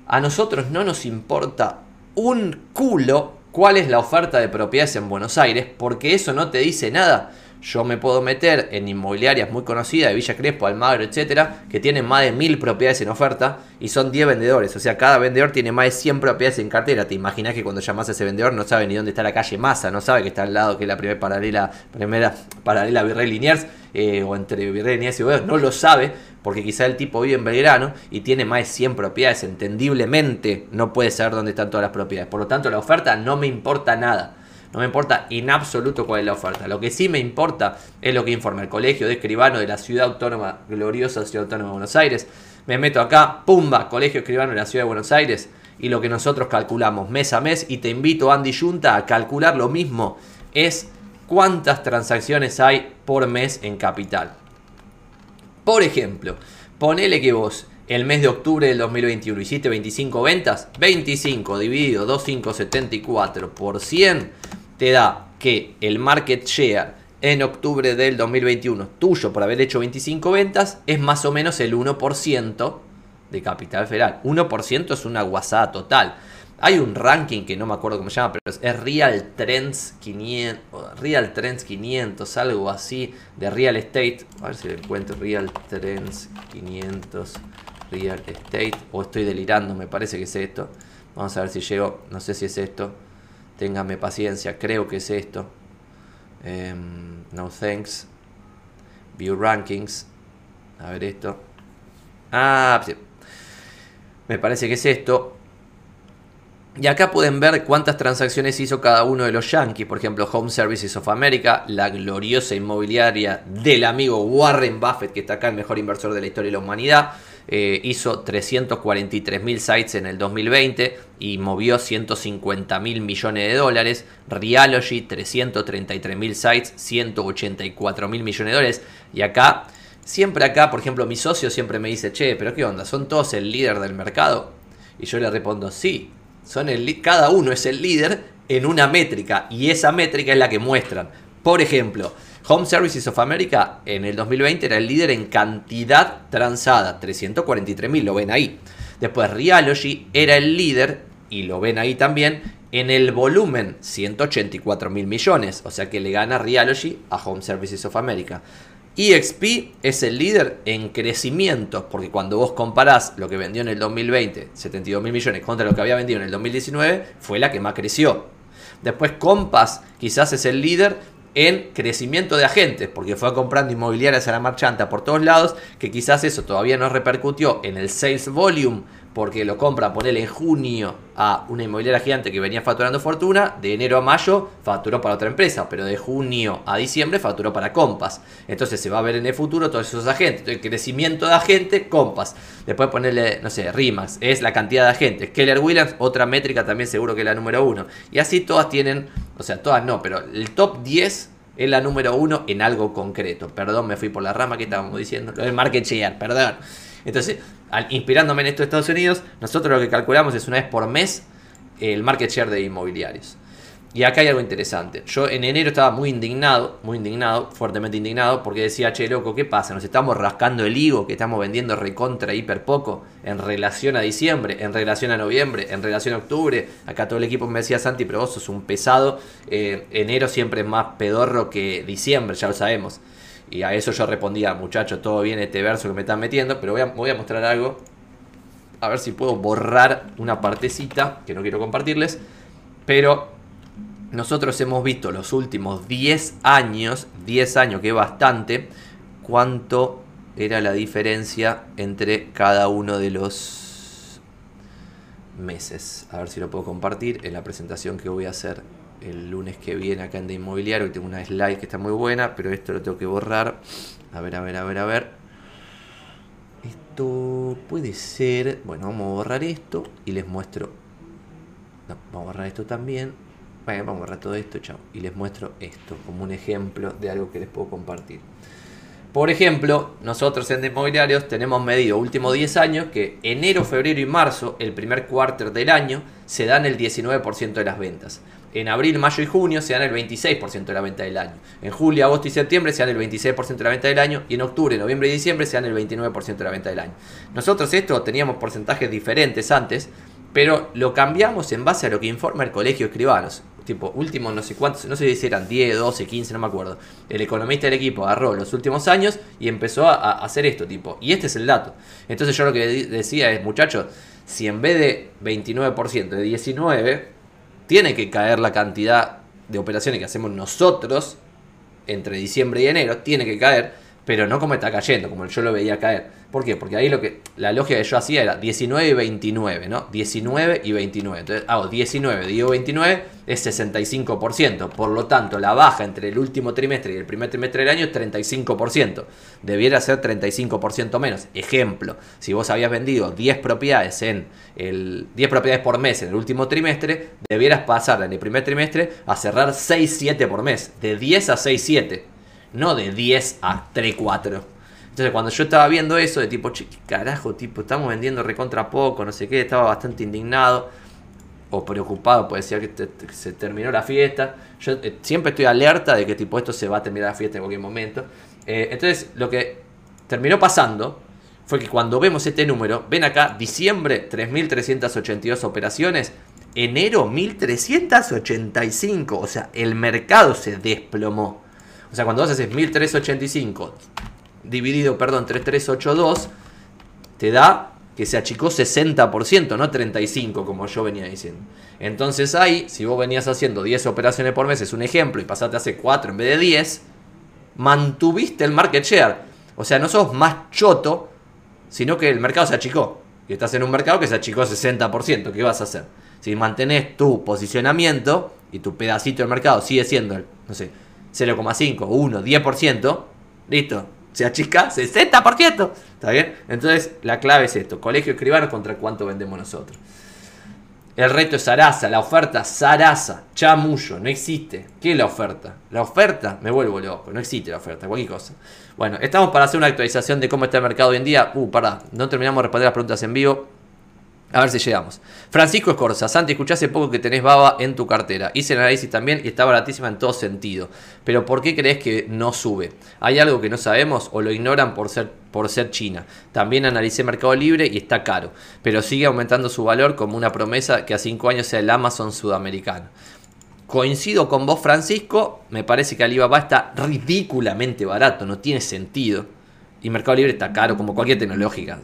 A nosotros no nos importa un culo cuál es la oferta de propiedades en Buenos Aires, porque eso no te dice nada. Yo me puedo meter en inmobiliarias muy conocidas de Villa Crespo, Almagro, etcétera, que tienen más de mil propiedades en oferta y son 10 vendedores. O sea, cada vendedor tiene más de 100 propiedades en cartera. Te imaginas que cuando llamas a ese vendedor no sabe ni dónde está la calle Massa, no sabe que está al lado, que es la primera paralela, primera paralela Virrey Liniers, eh, o entre Virrey Liniers y Boedo, no lo sabe porque quizá el tipo vive en Belgrano y tiene más de 100 propiedades. Entendiblemente no puede saber dónde están todas las propiedades. Por lo tanto, la oferta no me importa nada. No me importa en absoluto cuál es la oferta. Lo que sí me importa es lo que informa el Colegio de Escribano de la Ciudad Autónoma, gloriosa Ciudad Autónoma de Buenos Aires. Me meto acá, pumba, Colegio Escribano de la Ciudad de Buenos Aires y lo que nosotros calculamos mes a mes. Y te invito, Andy Junta, a calcular lo mismo. Es cuántas transacciones hay por mes en capital. Por ejemplo, ponele que vos el mes de octubre del 2021 hiciste 25 ventas, 25 dividido 2574 por 100 te da que el market share en octubre del 2021 tuyo por haber hecho 25 ventas es más o menos el 1% de capital federal. 1% es una guasada total. Hay un ranking que no me acuerdo cómo se llama, pero es Real Trends 500, Real Trends 500, algo así, de Real Estate. A ver si le encuentro Real Trends 500 Real Estate. O estoy delirando, me parece que es esto. Vamos a ver si llego, no sé si es esto. Téngame paciencia, creo que es esto. Em, no thanks. View rankings. A ver esto. Ah, sí. Me parece que es esto. Y acá pueden ver cuántas transacciones hizo cada uno de los Yankees. Por ejemplo, Home Services of America, la gloriosa inmobiliaria del amigo Warren Buffett, que está acá, el mejor inversor de la historia de la humanidad. Eh, hizo 343 mil sites en el 2020 y movió 150 mil millones de dólares. Realogy, 333 mil sites, 184 mil millones de dólares. Y acá, siempre acá, por ejemplo, mi socio siempre me dice, che, pero ¿qué onda? ¿Son todos el líder del mercado? Y yo le respondo, sí, son el, cada uno es el líder en una métrica y esa métrica es la que muestran. Por ejemplo, Home Services of America en el 2020 era el líder en cantidad transada, 343.000, lo ven ahí. Después Realogy era el líder, y lo ven ahí también, En el volumen, 184 mil millones, o sea que le gana Realogy a Home Services of America. EXP es el líder en crecimiento, porque cuando vos comparás lo que vendió en el 2020, 72 mil millones, contra lo que había vendido en el 2019, fue la que más creció. Después Compass quizás es el líder en crecimiento de agentes, porque fue comprando inmobiliarias a la marchanta por todos lados, que quizás eso todavía no repercutió en el sales volume porque lo compra, ponele en junio a una inmobiliaria gigante que venía facturando fortuna, de enero a mayo facturó para otra empresa, pero de junio a diciembre facturó para Compass. Entonces se va a ver en el futuro todos esos agentes. Entonces, crecimiento de agentes, Compass. Después ponerle, no sé, Rimax, es la cantidad de agentes. Keller Williams, otra métrica también seguro que es la número uno. Y así todas tienen, o sea, todas no, pero el top 10 es la número uno en algo concreto. Perdón, me fui por la rama que estábamos diciendo. Lo del market share, perdón. Entonces, inspirándome en esto de Estados Unidos, nosotros lo que calculamos es una vez por mes el market share de inmobiliarios. Y acá hay algo interesante. Yo en enero estaba muy indignado, muy indignado, fuertemente indignado, porque decía, che, loco, ¿qué pasa? Nos estamos rascando el higo, que estamos vendiendo recontra hiper poco en relación a diciembre, en relación a noviembre, en relación a octubre. Acá todo el equipo me decía, Santi, pero vos sos un pesado. Eh, enero siempre es más pedorro que diciembre, ya lo sabemos. Y a eso yo respondía, muchachos, todo bien este verso que me están metiendo, pero voy a, voy a mostrar algo. A ver si puedo borrar una partecita que no quiero compartirles. Pero nosotros hemos visto los últimos 10 años, 10 años que es bastante, cuánto era la diferencia entre cada uno de los meses. A ver si lo puedo compartir en la presentación que voy a hacer el lunes que viene acá en de inmobiliario. Tengo una slide que está muy buena, pero esto lo tengo que borrar. A ver, a ver, a ver, a ver. Esto puede ser. Bueno, vamos a borrar esto y les muestro. No, vamos a borrar esto también. Bueno, vamos a borrar todo esto, chao. Y les muestro esto como un ejemplo de algo que les puedo compartir. Por ejemplo, nosotros en Inmobiliarios tenemos medido últimos 10 años que enero, febrero y marzo, el primer cuarto del año, se dan el 19% de las ventas. En abril, mayo y junio se dan el 26% de la venta del año. En julio, agosto y septiembre se dan el 26% de la venta del año. Y en octubre, noviembre y diciembre se dan el 29% de la venta del año. Nosotros esto teníamos porcentajes diferentes antes, pero lo cambiamos en base a lo que informa el colegio de escribanos. Tipo, últimos no sé cuántos, no sé si eran 10, 12, 15, no me acuerdo. El economista del equipo agarró los últimos años y empezó a, hacer esto, tipo. Y este es el dato. Entonces yo lo que decía es, muchachos, si en vez de 29%, de 19, tiene que caer la cantidad de operaciones que hacemos nosotros entre diciembre y enero, tiene que caer, pero no como está cayendo, como yo lo veía caer. ¿Por qué? Porque ahí lo que la lógica que yo hacía era 19 y 29, ¿no? 19 y 29. Entonces hago 19, digo 29, es 65%. Por lo tanto, la baja entre el último trimestre y el primer trimestre del año es 35%. Debiera ser 35% menos. Ejemplo, si vos habías vendido 10 propiedades en el 10 propiedades por mes en el último trimestre, debieras pasar en el primer trimestre a cerrar 6 7 por mes, de 10 a 6 7, no de 10 a 3 4. Entonces cuando yo estaba viendo eso de tipo, che, carajo, tipo, estamos vendiendo recontra poco, no sé qué, estaba bastante indignado o preocupado, pues decía que se terminó la fiesta. Yo eh, siempre estoy alerta de que tipo esto se va a terminar la fiesta en cualquier momento. Eh, entonces lo que terminó pasando fue que cuando vemos este número, ven acá, diciembre 3.382 operaciones, enero 1.385, o sea, el mercado se desplomó. O sea, cuando vos haces 1.385 dividido, perdón, 3382, te da que se achicó 60%, no 35% como yo venía diciendo. Entonces ahí, si vos venías haciendo 10 operaciones por mes, es un ejemplo, y pasaste a hacer 4 en vez de 10, mantuviste el market share. O sea, no sos más choto, sino que el mercado se achicó. Y estás en un mercado que se achicó 60%. ¿Qué vas a hacer? Si mantenés tu posicionamiento y tu pedacito del mercado sigue siendo, no sé, 0,5, 1, 10%, listo, se achica 60%. ¿Está bien? Entonces, la clave es esto: colegio escribano contra cuánto vendemos nosotros. El reto es Sarasa, la oferta Sarasa, chamullo, no existe. ¿Qué es la oferta? La oferta, me vuelvo loco, no existe la oferta, cualquier cosa. Bueno, estamos para hacer una actualización de cómo está el mercado hoy en día. Uh, pará, no terminamos de responder las preguntas en vivo. A ver si llegamos. Francisco Escorza, Santi, escuché hace poco que tenés baba en tu cartera. Hice el análisis también y está baratísima en todo sentido. Pero ¿por qué crees que no sube? ¿Hay algo que no sabemos o lo ignoran por ser, por ser China? También analicé Mercado Libre y está caro. Pero sigue aumentando su valor como una promesa que a 5 años sea el Amazon sudamericano. Coincido con vos, Francisco. Me parece que Alibaba está ridículamente barato. No tiene sentido. Y Mercado Libre está caro como cualquier tecnológica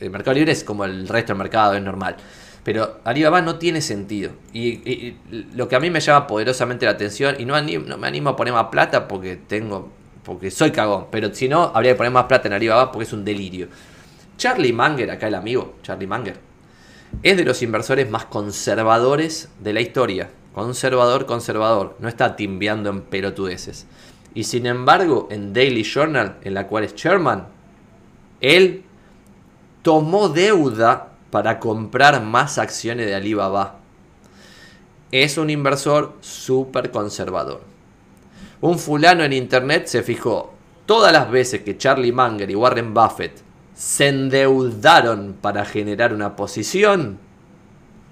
el Mercado Libre es como el resto del mercado, es normal. Pero Alibaba no tiene sentido. Y, lo que a mí me llama poderosamente la atención, y no, no me animo a poner más plata porque tengo. porque soy cagón. Pero si no, habría que poner más plata en Alibaba porque es un delirio. Charlie Munger, acá el amigo, Charlie Munger, es de los inversores más conservadores de la historia. Conservador, conservador. No está timbeando en pelotudeces. Y sin embargo, en Daily Journal, en la cual es chairman, él tomó deuda para comprar más acciones de Alibaba. Es un inversor súper conservador. Un fulano en internet se fijó todas las veces que Charlie Munger y Warren Buffett se endeudaron para generar una posición,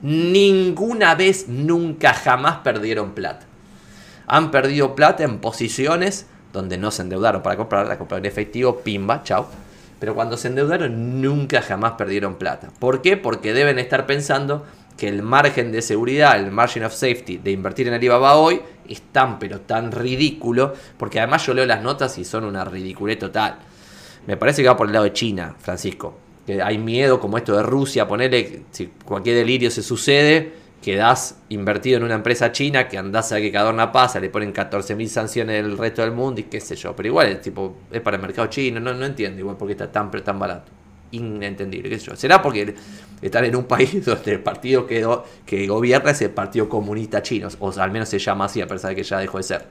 ninguna vez, nunca, jamás perdieron plata. Han perdido plata en posiciones donde no se endeudaron para comprar, la comprar en efectivo, pimba, chao pero cuando se endeudaron nunca jamás perdieron plata. ¿Por qué? Porque deben estar pensando que el margen de seguridad, el margin of safety de invertir en Alibaba hoy es tan pero tan ridículo, porque además yo leo las notas y son una ridiculez total. Me parece que va por el lado de China, Francisco. Que hay miedo como esto de Rusia, ponerle, si cualquier delirio se sucede, quedás invertido en una empresa china que andás a que cadorna pasa, le ponen 14.000 sanciones del resto del mundo y qué sé yo. Pero igual es, tipo, es para el mercado chino, no, no entiendo igual porque está tan, tan barato. Inentendible, qué sé yo. ¿Será porque están en un país [laughs] donde el partido que, que gobierna es el Partido Comunista Chino? O al menos se llama así, a pesar de que ya dejó de ser.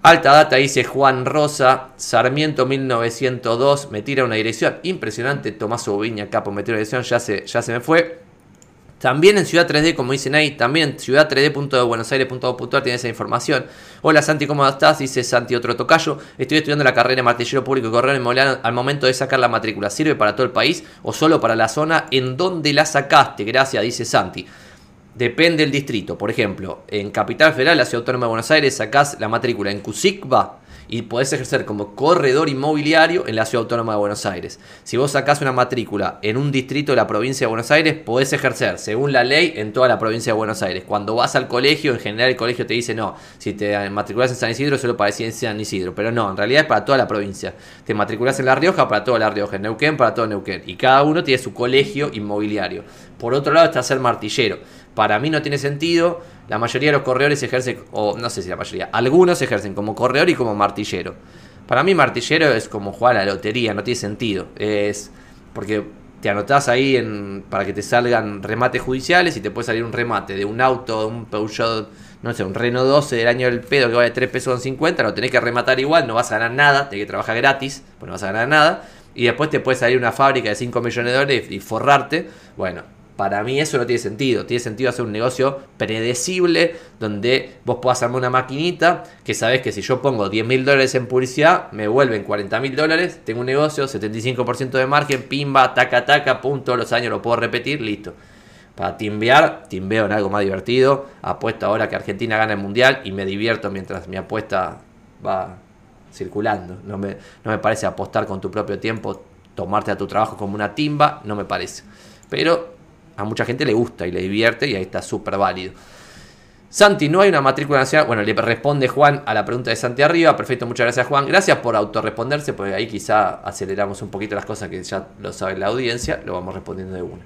Alta data dice Juan Rosa, Sarmiento 1902, me tira una dirección impresionante, Tomás Oviña, capo, me tira una dirección, ya se, ya se me fue. También en Ciudad 3D, como dicen ahí, también en ciudad 3D.buenosaires.gov.ar tiene esa información. Hola Santi, ¿cómo estás? Dice Santi otro tocayo. Estoy estudiando la carrera de martillero público y correo inmobiliario al momento de sacar la matrícula. ¿Sirve para todo el país o solo para la zona en donde la sacaste? Gracias, dice Santi. Depende del distrito. Por ejemplo, en Capital Federal, la Ciudad Autónoma de Buenos Aires, sacás la matrícula en Cusicba y podés ejercer como corredor inmobiliario en la Ciudad Autónoma de Buenos Aires. Si vos sacás una matrícula en un distrito de la provincia de Buenos Aires, podés ejercer, según la ley, en toda la provincia de Buenos Aires. Cuando vas al colegio, en general el colegio te dice, no, si te matriculás en San Isidro, solo para decir San Isidro. Pero no, en realidad es para toda la provincia. Te matriculás en La Rioja, para toda La Rioja. En Neuquén, para todo Neuquén. Y cada uno tiene su colegio inmobiliario. Por otro lado está ser martillero. Para mí no tiene sentido la mayoría de los corredores ejercen, o no sé si la mayoría, algunos ejercen como corredor y como martillero. Para mí martillero es como jugar a la lotería, no tiene sentido. Es porque te anotás ahí en, para que te salgan remates judiciales y te puede salir un remate de un auto, un Peugeot, no sé, un Renault 12 del año del pedo que vale 3 pesos con 50, lo tenés que rematar igual, no vas a ganar nada, tenés que trabajar gratis, pues no vas a ganar nada. Y después te puede salir una fábrica de 5 millones de dólares y forrarte. Bueno, para mí eso no tiene sentido. Tiene sentido hacer un negocio predecible donde vos puedas armar una maquinita que sabes que si yo pongo 10 mil dólares en publicidad, me vuelven 40 mil dólares. Tengo un negocio, 75% de margen, pimba, taca, taca, punto. Los años lo puedo repetir, listo. Para timbear, timbeo en algo más divertido. Apuesto ahora que Argentina gana el mundial y me divierto mientras mi apuesta va circulando. No me, no me parece apostar con tu propio tiempo, tomarte a tu trabajo como una timba, no me parece. Pero a mucha gente le gusta y le divierte y ahí está súper válido. Santi, no hay una matrícula nacional. Bueno, le responde Juan a la pregunta de Santi arriba. Perfecto, muchas gracias Juan. Gracias por autorresponderse, porque ahí quizá aceleramos un poquito las cosas que ya lo sabe la audiencia. Lo vamos respondiendo de una.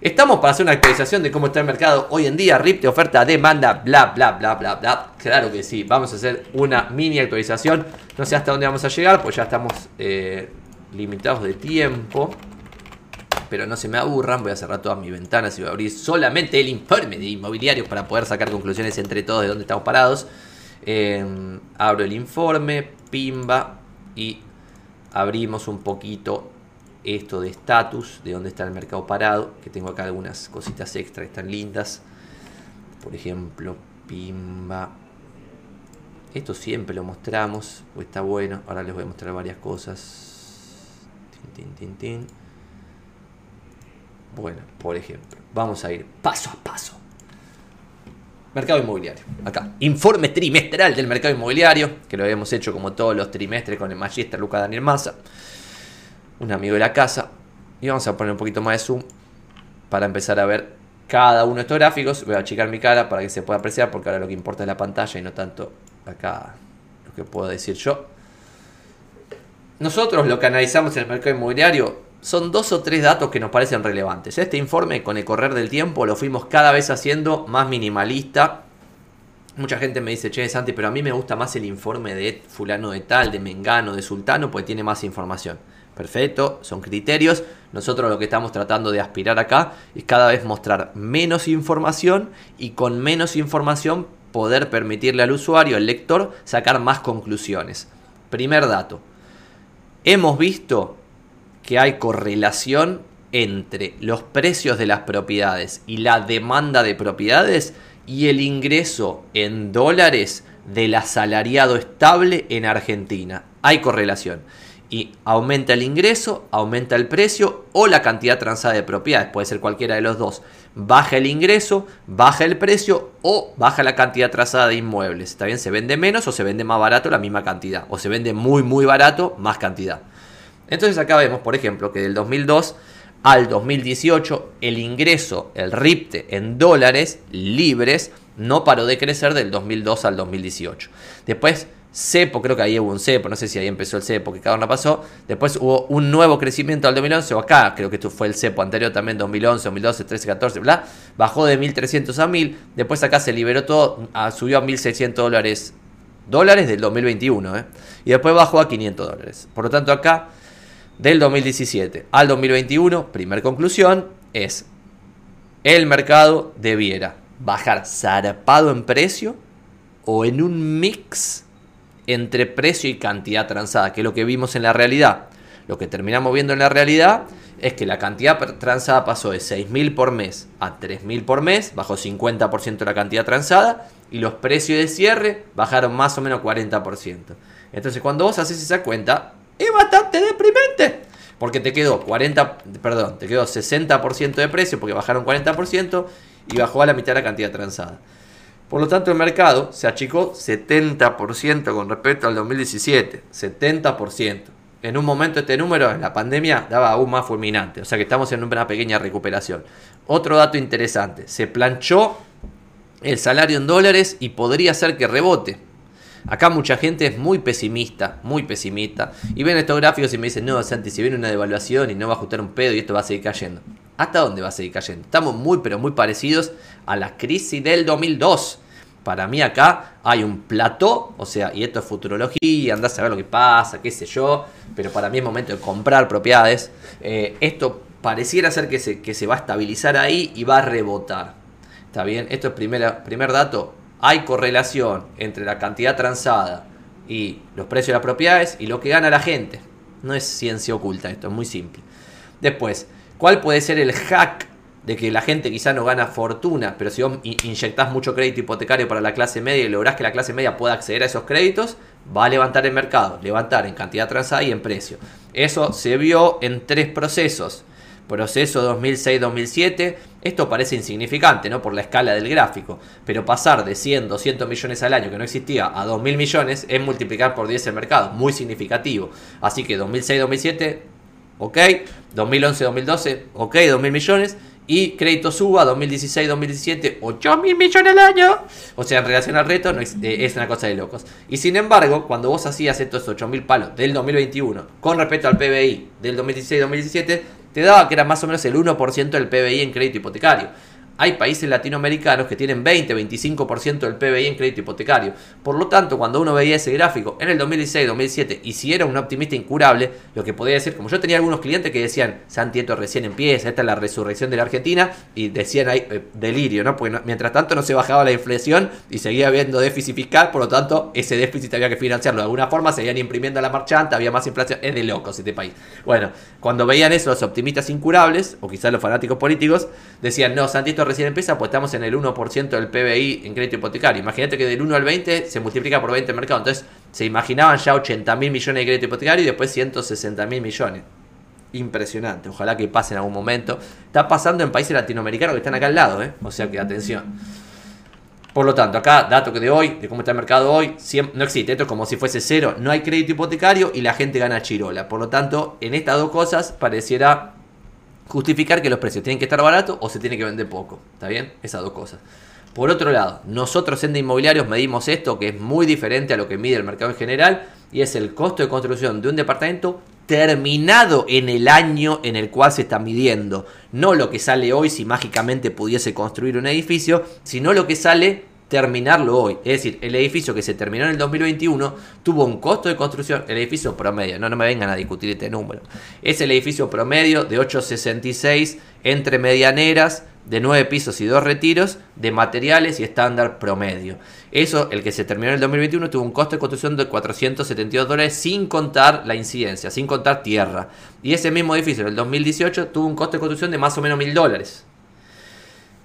Estamos para hacer una actualización de cómo está el mercado hoy en día. RIP de oferta, demanda, bla, bla, bla, bla, bla. Claro que sí. Vamos a hacer una mini actualización. No sé hasta dónde vamos a llegar, pues ya estamos eh, limitados de tiempo pero no se me aburran, voy a cerrar todas mis ventanas y voy a abrir solamente el informe de inmobiliario para poder sacar conclusiones entre todos de dónde estamos parados. Em, abro el informe, pimba, y abrimos un poquito esto de estatus, de dónde está el mercado parado, que tengo acá algunas cositas extra que están lindas. Por ejemplo, pimba. Esto siempre lo mostramos, pues está bueno. Ahora les voy a mostrar varias cosas. Tin, tin, tin, tin. Bueno, por ejemplo, vamos a ir paso a paso. Mercado inmobiliario. Acá. Informe trimestral del mercado inmobiliario, que lo habíamos hecho como todos los trimestres con el Magister Luca Daniel Massa, un amigo de la casa. Y vamos a poner un poquito más de zoom para empezar a ver cada uno de estos gráficos. Voy a achicar mi cara para que se pueda apreciar, porque ahora lo que importa es la pantalla y no tanto acá lo que puedo decir yo. Nosotros lo que analizamos en el mercado inmobiliario son dos o tres datos que nos parecen relevantes. Este informe, con el correr del tiempo, lo fuimos cada vez haciendo más minimalista. Mucha gente me dice, che, Santi, pero a mí me gusta más el informe de fulano de tal, de Mengano, de Sultano, porque tiene más información. Perfecto, son criterios. Nosotros lo que estamos tratando de aspirar acá es cada vez mostrar menos información y con menos información poder permitirle al usuario, al lector, sacar más conclusiones. Primer dato. Hemos visto que hay correlación entre los precios de las propiedades y la demanda de propiedades y el ingreso en dólares del asalariado estable en Argentina. Hay correlación. Y aumenta el ingreso, aumenta el precio o la cantidad transada de propiedades. Puede ser cualquiera de los dos. Baja el ingreso, baja el precio o baja la cantidad transada de inmuebles. ¿Está bien? Se vende menos o se vende más barato la misma cantidad. O se vende muy, muy barato, más cantidad. Entonces acá vemos, por ejemplo, que del 2002 al 2018 el ingreso, el RIPTE en dólares libres no paró de crecer del 2002 al 2018. Después CEPO, creo que ahí hubo un CEPO, no sé si ahí empezó el CEPO, que cada uno pasó. Después hubo un nuevo crecimiento al 2011, o acá creo que esto fue el CEPO anterior también, 2011, 2012, 13, 14, bla. Bajó de 1.300 a 1.000. Después acá se liberó todo, subió a 1.600 dólares, dólares del 2021, ¿eh? Y después bajó a 500 dólares. Por lo tanto acá del 2017 al 2021, primera conclusión, es el mercado debiera bajar zarpado en precio o en un mix entre precio y cantidad transada, que es lo que vimos en la realidad. Lo que terminamos viendo en la realidad es que la cantidad transada pasó de 6.000 por mes a 3.000 por mes, bajó 50% la cantidad transada, y los precios de cierre bajaron más o menos 40%. Entonces cuando vos haces esa cuenta, es bastante deprimente. Porque te quedó 40, perdón, te quedó 60% de precio porque bajaron 40% y bajó a la mitad la cantidad transada. Por lo tanto, el mercado se achicó 70% con respecto al 2017. 70%. En un momento este número en la pandemia daba aún más fulminante. O sea que estamos en una pequeña recuperación. Otro dato interesante. Se planchó el salario en dólares y podría ser que rebote. Acá mucha gente es muy pesimista, muy pesimista. Y ven estos gráficos y me dicen, no, Santi, si viene una devaluación y no va a ajustar un pedo y esto va a seguir cayendo. ¿Hasta dónde va a seguir cayendo? Estamos muy, pero muy parecidos a la crisis del 2002. Para mí acá hay un plató, o sea, y esto es futurología, andás a ver lo que pasa, qué sé yo, pero para mí es momento de comprar propiedades. Eh, esto pareciera ser que se, que se va a estabilizar ahí y va a rebotar. ¿Está bien? Esto es primer, primer dato, hay correlación entre la cantidad transada y los precios de las propiedades y lo que gana la gente. No es ciencia oculta esto, es muy simple. Después, ¿cuál puede ser el hack de que la gente quizá no gana fortuna, pero si vos inyectás mucho crédito hipotecario para la clase media y lográs que la clase media pueda acceder a esos créditos, va a levantar el mercado, levantar en cantidad transada y en precio. Eso se vio en tres procesos proceso 2006-2007, esto parece insignificante, ¿no? Por la escala del gráfico, pero pasar de 100, 200 millones al año que no existía a 2.000 millones es multiplicar por 10 el mercado, muy significativo. Así que 2006-2007, ok, 2011-2012, ok, 2.000 millones, y crédito suba 2016-2017, 8 mil millones al año. O sea, en relación al reto es, eh, es, una cosa de locos. Y sin embargo, cuando vos hacías estos 8 mil palos del 2021 con respecto al PBI del 2016-2017, te daba que era más o menos el 1% del PBI en crédito hipotecario. Hay países latinoamericanos que tienen 20-25% del PBI en crédito hipotecario. Por lo tanto, cuando uno veía ese gráfico en el 2016-2017 y si era un optimista incurable, lo que podía decir, como yo tenía algunos clientes que decían, Santi, esto recién empieza, esta es la resurrección de la Argentina, y decían ahí, eh, delirio, ¿no? Porque mientras tanto no se bajaba la inflación y seguía habiendo déficit fiscal, por lo tanto, ese déficit había que financiarlo de alguna forma, seguían imprimiendo la marchanta, había más inflación, es de locos este país. Bueno, cuando veían eso los optimistas incurables, o quizás los fanáticos políticos, decían, no, Santi, esto recién empieza, pues estamos en el 1% del PBI en crédito hipotecario. Imagínate que del 1 al 20 se multiplica por 20 el mercado. Entonces se imaginaban ya 80 mil millones de crédito hipotecario y después 160 mil millones. Impresionante. Ojalá que pase en algún momento. Está pasando en países latinoamericanos que están acá al lado, ¿eh? O sea que atención. Por lo tanto, acá, dato que de hoy, de cómo está el mercado hoy, no existe. Esto es como si fuese cero. No hay crédito hipotecario y la gente gana chirola. Por lo tanto, en estas dos cosas pareciera justificar que los precios tienen que estar baratos o se tiene que vender poco. ¿Está bien? Esas dos cosas. Por otro lado, nosotros en de inmobiliarios medimos esto que es muy diferente a lo que mide el mercado en general y es el costo de construcción de un departamento terminado en el año en el cual se está midiendo. No lo que sale hoy si mágicamente pudiese construir un edificio, sino lo que sale terminarlo hoy. Es decir, el edificio que se terminó en el 2021 tuvo un costo de construcción, el edificio promedio, no, no me vengan a discutir este número, es el edificio promedio de 866 entre medianeras, de 9 pisos y 2 retiros, de materiales y estándar promedio. Eso, el que se terminó en el 2021, tuvo un costo de construcción de 472 dólares sin contar la incidencia, sin contar tierra. Y ese mismo edificio en el 2018 tuvo un costo de construcción de más o menos 1000 dólares.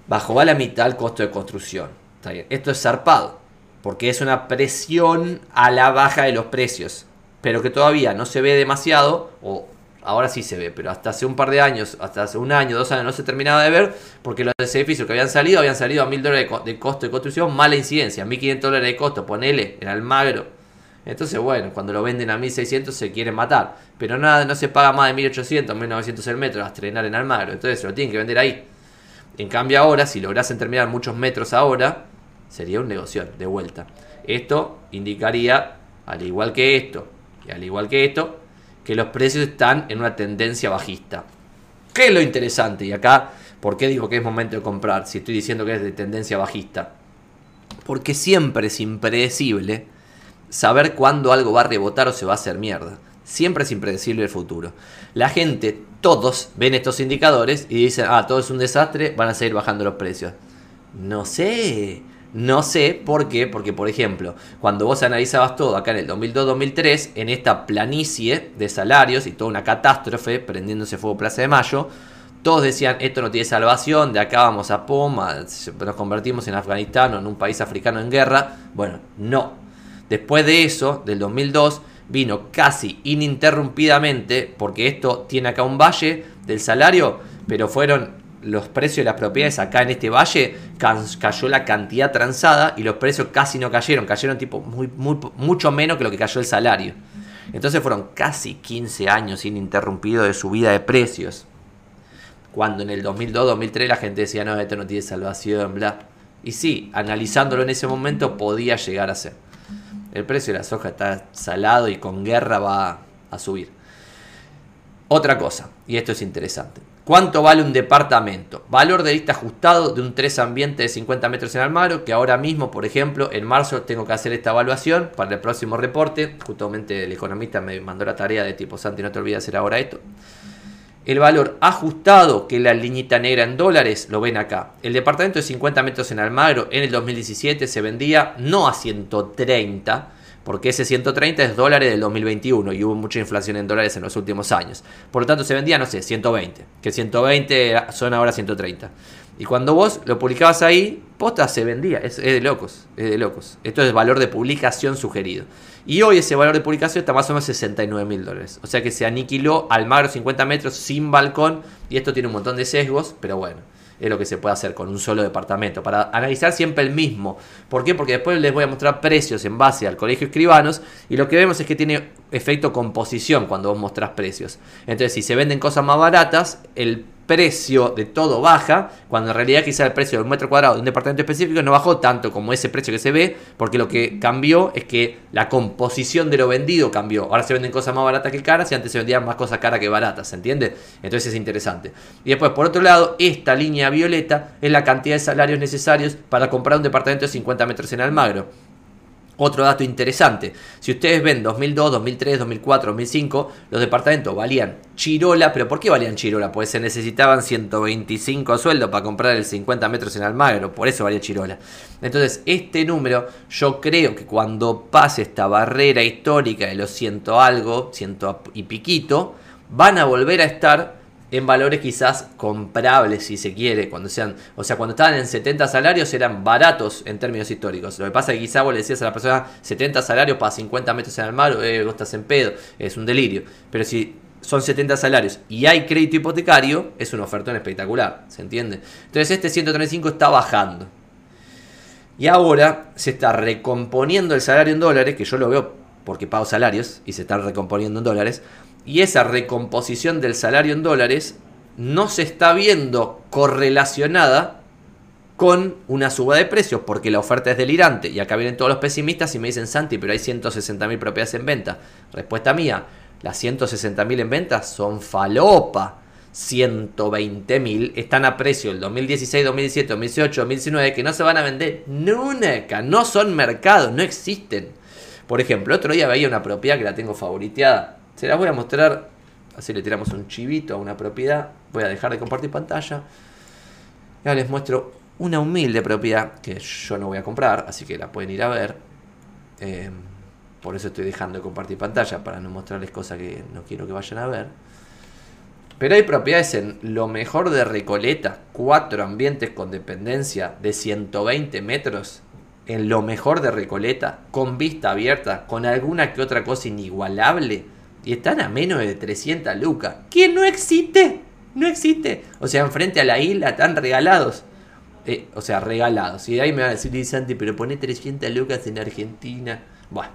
Bajó a la mitad el costo de construcción. Esto es zarpado, porque es una presión a la baja de los precios, pero que todavía no se ve demasiado, o ahora sí se ve, pero hasta hace un par de años, hasta hace un año, dos años no se terminaba de ver, porque los edificios que habían salido habían salido a mil dólares de costo de construcción, mala incidencia, 1500 dólares de costo, ponele en Almagro. Entonces, bueno, cuando lo venden a 1600 se quieren matar, pero nada, no se paga más de 1800, 1900 el metro a estrenar en Almagro, entonces se lo tienen que vender ahí. En cambio ahora, si lograsen terminar muchos metros ahora, sería un negocio de vuelta. Esto indicaría, al igual que esto y al igual que esto, que los precios están en una tendencia bajista. ¿Qué es lo interesante? Y acá, ¿por qué digo que es momento de comprar si estoy diciendo que es de tendencia bajista? Porque siempre es impredecible saber cuándo algo va a rebotar o se va a hacer mierda. Siempre es impredecible el futuro. La gente, todos ven estos indicadores y dicen, ah, todo es un desastre, van a seguir bajando los precios. No sé. No sé por qué, porque por ejemplo, cuando vos analizabas todo acá en el 2002-2003, en esta planicie de salarios y toda una catástrofe, prendiéndose fuego Plaza de Mayo, todos decían, esto no tiene salvación, de acá vamos a Poma, nos convertimos en Afganistán o en un país africano en guerra. Bueno, no. Después de eso, del 2002, vino casi ininterrumpidamente, porque esto tiene acá un valle del salario, pero fueron los precios de las propiedades acá en este valle cayó la cantidad transada y los precios casi no cayeron, cayeron tipo muy, mucho menos que lo que cayó el salario. Entonces fueron casi 15 años ininterrumpidos de subida de precios. Cuando en el 2002-2003 la gente decía, no, esto no tiene salvación, bla. Y sí, analizándolo en ese momento podía llegar a ser. El precio de la soja está salado y con guerra va a subir. Otra cosa, y esto es interesante. ¿Cuánto vale un departamento? Valor de lista ajustado de un 3 ambiente de 50 metros en Almagro, que ahora mismo, por ejemplo, en marzo tengo que hacer esta evaluación para el próximo reporte. Justamente el economista me mandó la tarea de tipo, Santi, no te olvides hacer ahora esto. El valor ajustado, que la liñita negra en dólares, lo ven acá. El departamento de 50 metros en Almagro en el 2017 se vendía no a 130, porque ese 130 es dólares del 2021 y hubo mucha inflación en dólares en los últimos años. Por lo tanto, se vendía, no sé, 120, que 120 son ahora 130. Y cuando vos lo publicabas ahí, posta se vendía, es, de locos, es de locos. Esto es valor de publicación sugerido. Y hoy ese valor de publicación está más o menos 69 mil dólares. O sea que se aniquiló al magro 50 metros sin balcón. Y esto tiene un montón de sesgos, pero bueno es lo que se puede hacer con un solo departamento, para analizar siempre el mismo. ¿Por qué? Porque después les voy a mostrar precios en base al colegio escribanos y lo que vemos es que tiene efecto composición cuando vos mostrás precios. Entonces, si se venden cosas más baratas, el precio de todo baja, cuando en realidad quizá el precio de un metro cuadrado de un departamento específico no bajó tanto como ese precio que se ve, porque lo que cambió es que la composición de lo vendido cambió. Ahora se venden cosas más baratas que caras y antes se vendían más cosas caras que baratas, ¿se entiende? Entonces es interesante. Y después, por otro lado, esta línea violeta es la cantidad de salarios necesarios para comprar un departamento de 50 metros en Almagro. Otro dato interesante, si ustedes ven 2002, 2003, 2004, 2005, los departamentos valían chirola, pero ¿por qué valían chirola? Pues se necesitaban 125 sueldos para comprar el 50 metros en Almagro, por eso valía chirola. Entonces, este número, yo creo que cuando pase esta barrera histórica de los ciento algo, ciento y piquito, van a volver a estar en valores quizás comprables si se quiere, cuando sean, o sea, cuando estaban en 70 salarios eran baratos en términos históricos. Lo que pasa es que quizás vos le decías a la persona 70 salarios para 50 metros en el mar, eh, vos estás en pedo, es un delirio. Pero si son 70 salarios y hay crédito hipotecario, es un ofertón espectacular, ¿se entiende? Entonces este 135 está bajando. Y ahora se está recomponiendo el salario en dólares, que yo lo veo porque pago salarios y se está recomponiendo en dólares. Y esa recomposición del salario en dólares no se está viendo correlacionada con una suba de precios, porque la oferta es delirante. Y acá vienen todos los pesimistas y me dicen, Santi, pero hay 160.000 propiedades en venta. Respuesta mía, las 160.000 en venta son falopa. 120.000 están a precio el 2016, 2017, 2018, 2019 que no se van a vender nunca, no son mercados, no existen. Por ejemplo, otro día veía una propiedad que la tengo favoriteada. Se las voy a mostrar, así le tiramos un chivito a una propiedad. Voy a dejar de compartir pantalla. Ya les muestro una humilde propiedad que yo no voy a comprar, así que la pueden ir a ver. Em, por eso estoy dejando de compartir pantalla, para no mostrarles cosas que no quiero que vayan a ver. Pero hay propiedades en lo mejor de Recoleta, cuatro ambientes con dependencia de 120 metros, en lo mejor de Recoleta, con vista abierta, con alguna que otra cosa inigualable, y están a menos de 300 lucas. ¿Qué no existe? No existe. O sea, enfrente a la isla están regalados. Eh, o sea, regalados. Y ahí me va a decir, Santi, pero pone 300 lucas en Argentina. Bueno,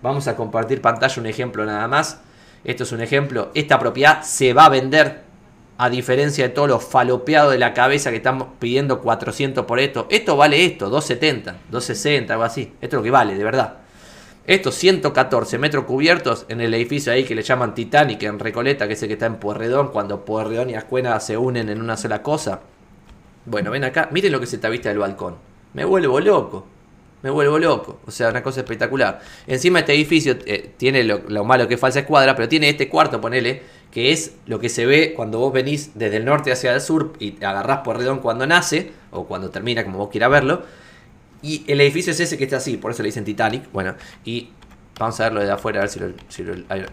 vamos a compartir pantalla un ejemplo nada más. Esto es un ejemplo. Esta propiedad se va a vender. A diferencia de todos los falopeados de la cabeza que estamos pidiendo 400 por esto. Esto vale esto, 270, 260, algo así. Esto es lo que vale, de verdad. Estos 114 metros cubiertos en el edificio ahí que le llaman Titanic en Recoleta, que es el que está en Puerredón, cuando Puerredón y Ascuena se unen en una sola cosa. Bueno, ven acá, miren lo que se está vista del balcón. Me vuelvo loco. Me vuelvo loco. O sea, una cosa espectacular. Encima este edificio eh, tiene lo, malo que es falsa escuadra, pero tiene este cuarto, ponele, que es lo que se ve cuando vos venís desde el norte hacia el sur y agarrás por redón cuando nace, o cuando termina, como vos quieras verlo. Y el edificio es ese que está así, por eso le dicen Titanic. Bueno, y vamos a verlo de afuera, a ver si lo... Si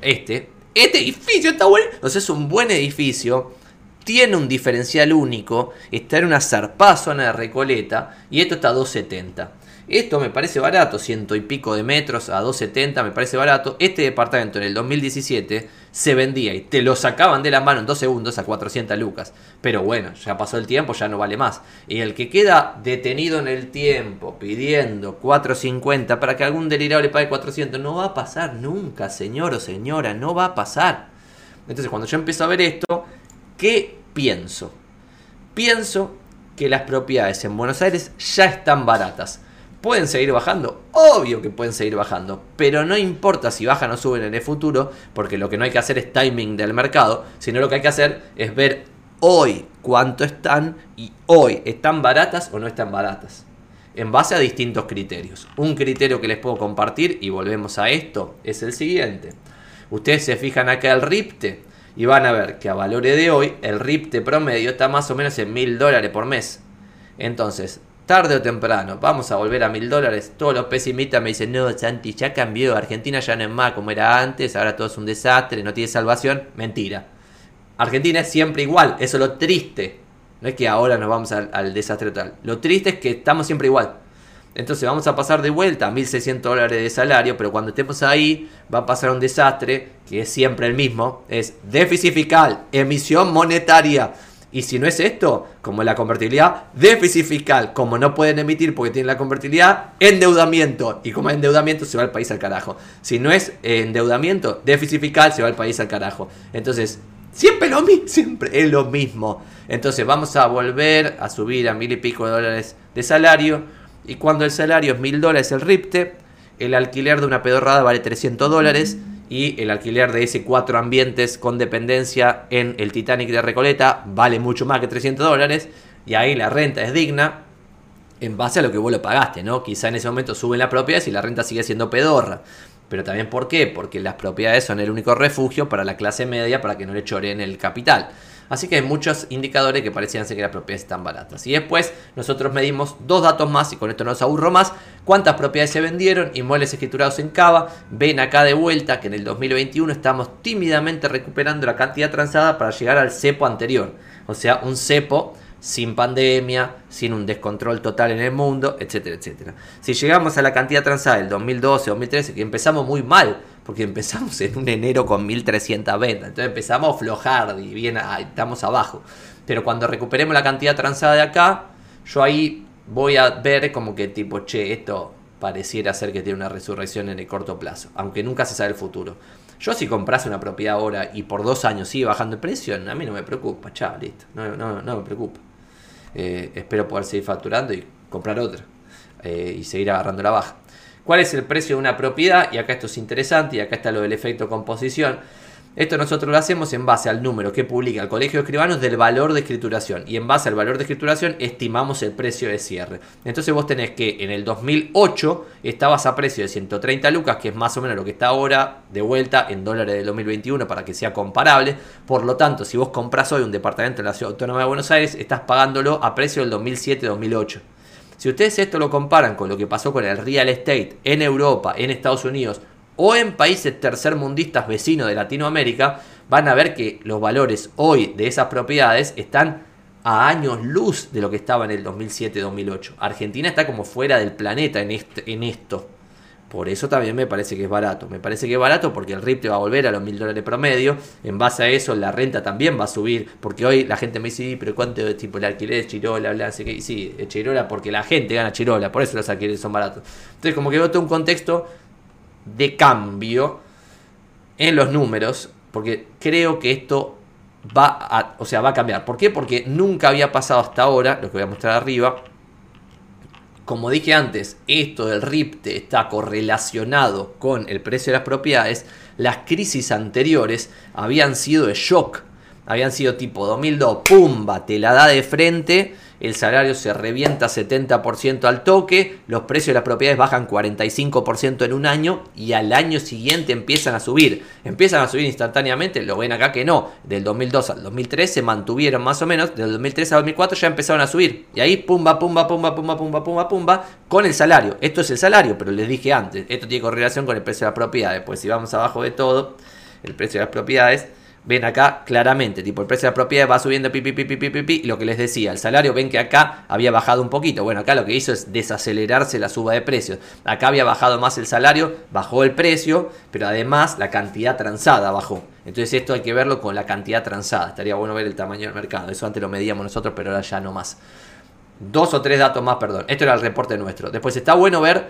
este. Este edificio está bueno. Entonces es un buen edificio tiene un diferencial único, está en una zarpada zona de Recoleta y esto está a 270. Esto me parece barato, ciento y pico de metros a 270 me parece barato. Este departamento en el 2017 se vendía y te lo sacaban de la mano en dos segundos a 400 lucas. Pero bueno, ya pasó el tiempo, ya no vale más. Y el que queda detenido en el tiempo pidiendo 450 para que algún delirado le pague 400, no va a pasar nunca, señor o señora, no va a pasar. Entonces cuando yo empiezo a ver esto, ¿Qué pienso? Pienso que las propiedades en Buenos Aires ya están baratas. ¿Pueden seguir bajando? Obvio que pueden seguir bajando, pero no importa si bajan o suben en el futuro, porque lo que no hay que hacer es timing del mercado, sino lo que hay que hacer es ver hoy cuánto están y hoy están baratas o no están baratas. En base a distintos criterios. Un criterio que les puedo compartir, y volvemos a esto, es el siguiente. Ustedes se fijan acá el RIPTE, y van a ver que a valores de hoy el RIPTE promedio está más o menos en mil dólares por mes. Entonces, tarde o temprano, vamos a volver a mil dólares. Todos los pesimistas me dicen, no, Santi, ya cambió, Argentina ya no es más como era antes, ahora todo es un desastre, no tiene salvación. Mentira. Argentina es siempre igual, eso es lo triste. No es que ahora nos vamos al, desastre total. Lo triste es que estamos siempre igual. Entonces vamos a pasar de vuelta a 1.600 dólares de salario, pero cuando estemos ahí va a pasar un desastre, que es siempre el mismo, es déficit fiscal, emisión monetaria. Y si no es esto, como la convertibilidad, déficit fiscal, como no pueden emitir porque tienen la convertibilidad, endeudamiento. Y como hay endeudamiento, se va el país al carajo. Si no es endeudamiento, déficit fiscal, se va el país al carajo. Entonces, siempre lo mismo, siempre es lo mismo. Entonces vamos a volver a subir a mil y pico de dólares de salario y cuando el salario es mil dólares el RIPTE, el alquiler de una pedorrada vale 300 dólares y el alquiler de ese cuatro ambientes con dependencia en el Titanic de Recoleta vale mucho más que 300 dólares y ahí la renta es digna en base a lo que vos lo pagaste, ¿no? Quizá en ese momento suben la propiedad y la renta sigue siendo pedorra. Pero también ¿por qué? Porque las propiedades son el único refugio para la clase media para que no le choreen el capital. Así que hay muchos indicadores que parecían ser que las propiedades están baratas. Y después nosotros medimos dos datos más y con esto no os aburro más. ¿Cuántas propiedades se vendieron? Inmuebles escriturados en Cava. Ven acá de vuelta que en el 2021 estamos tímidamente recuperando la cantidad transada para llegar al cepo anterior. O sea, un cepo sin pandemia, sin un descontrol total en el mundo, etcétera, etcétera. Si llegamos a la cantidad transada del 2012, 2013, que empezamos muy mal, porque empezamos en un enero con 1300 ventas, entonces empezamos a aflojar y bien, estamos abajo. Pero cuando recuperemos la cantidad transada de acá, yo ahí voy a ver como que tipo, che, esto pareciera ser que tiene una resurrección en el corto plazo, aunque nunca se sabe el futuro. Yo si comprase una propiedad ahora y por dos años sigue bajando el precio, a mí no me preocupa, chao, listo, no, no, no me preocupa. Eh, espero poder seguir facturando y comprar otra eh, y seguir agarrando la baja. ¿Cuál es el precio de una propiedad? Y acá esto es interesante y acá está lo del efecto composición. Esto nosotros lo hacemos en base al número que publica el Colegio de Escribanos del valor de escrituración. Y en base al valor de escrituración estimamos el precio de cierre. Entonces vos tenés que en el 2008 estabas a precio de 130 lucas, que es más o menos lo que está ahora de vuelta en dólares del 2021 para que sea comparable. Por lo tanto, si vos compras hoy un departamento en la Ciudad Autónoma de Buenos Aires, estás pagándolo a precio del 2007-2008. Si ustedes esto lo comparan con lo que pasó con el real estate en Europa, en Estados Unidos o en países tercermundistas vecinos de Latinoamérica, van a ver que los valores hoy de esas propiedades están a años luz de lo que estaba en el 2007-2008. Argentina está como fuera del planeta en, en esto. Por eso también me parece que es barato. Me parece que es barato porque el RIP te va a volver a los mil dólares promedio. En base a eso, la renta también va a subir. Porque hoy la gente me dice, pero ¿cuánto es tipo el alquiler de Chirola? Bla, sí, Chirola porque la gente gana Chirola. Por eso los alquileres son baratos. Entonces, como que veo todo un contexto de cambio en los números, porque creo que esto va a, o sea, va a cambiar. ¿Por qué? Porque nunca había pasado hasta ahora, lo que voy a mostrar arriba. Como dije antes, esto del RIPTE está correlacionado con el precio de las propiedades. Las crisis anteriores habían sido de shock. Habían sido tipo 2002, pumba, te la da de frente el salario se revienta 70% al toque, los precios de las propiedades bajan 45% en un año y al año siguiente empiezan a subir. Empiezan a subir instantáneamente, lo ven acá que no, del 2002 al 2003 se mantuvieron más o menos, del 2003 al 2004 ya empezaron a subir. Y ahí pumba, pumba, pumba, pumba, pumba, pumba, pumba, con el salario. Esto es el salario, pero les dije antes, esto tiene correlación con el precio de las propiedades. Pues si vamos abajo de todo, el precio de las propiedades ven acá claramente, tipo el precio de la propiedad va subiendo, pi, pi, pi, pi, y lo que les decía, el salario, ven que acá había bajado un poquito, bueno, acá lo que hizo es desacelerarse la suba de precios, acá había bajado más el salario, bajó el precio, pero además la cantidad transada bajó, entonces esto hay que verlo con la cantidad transada, estaría bueno ver el tamaño del mercado, eso antes lo medíamos nosotros, pero ahora ya no más. Dos o tres datos más, perdón, esto era el reporte nuestro, después está bueno ver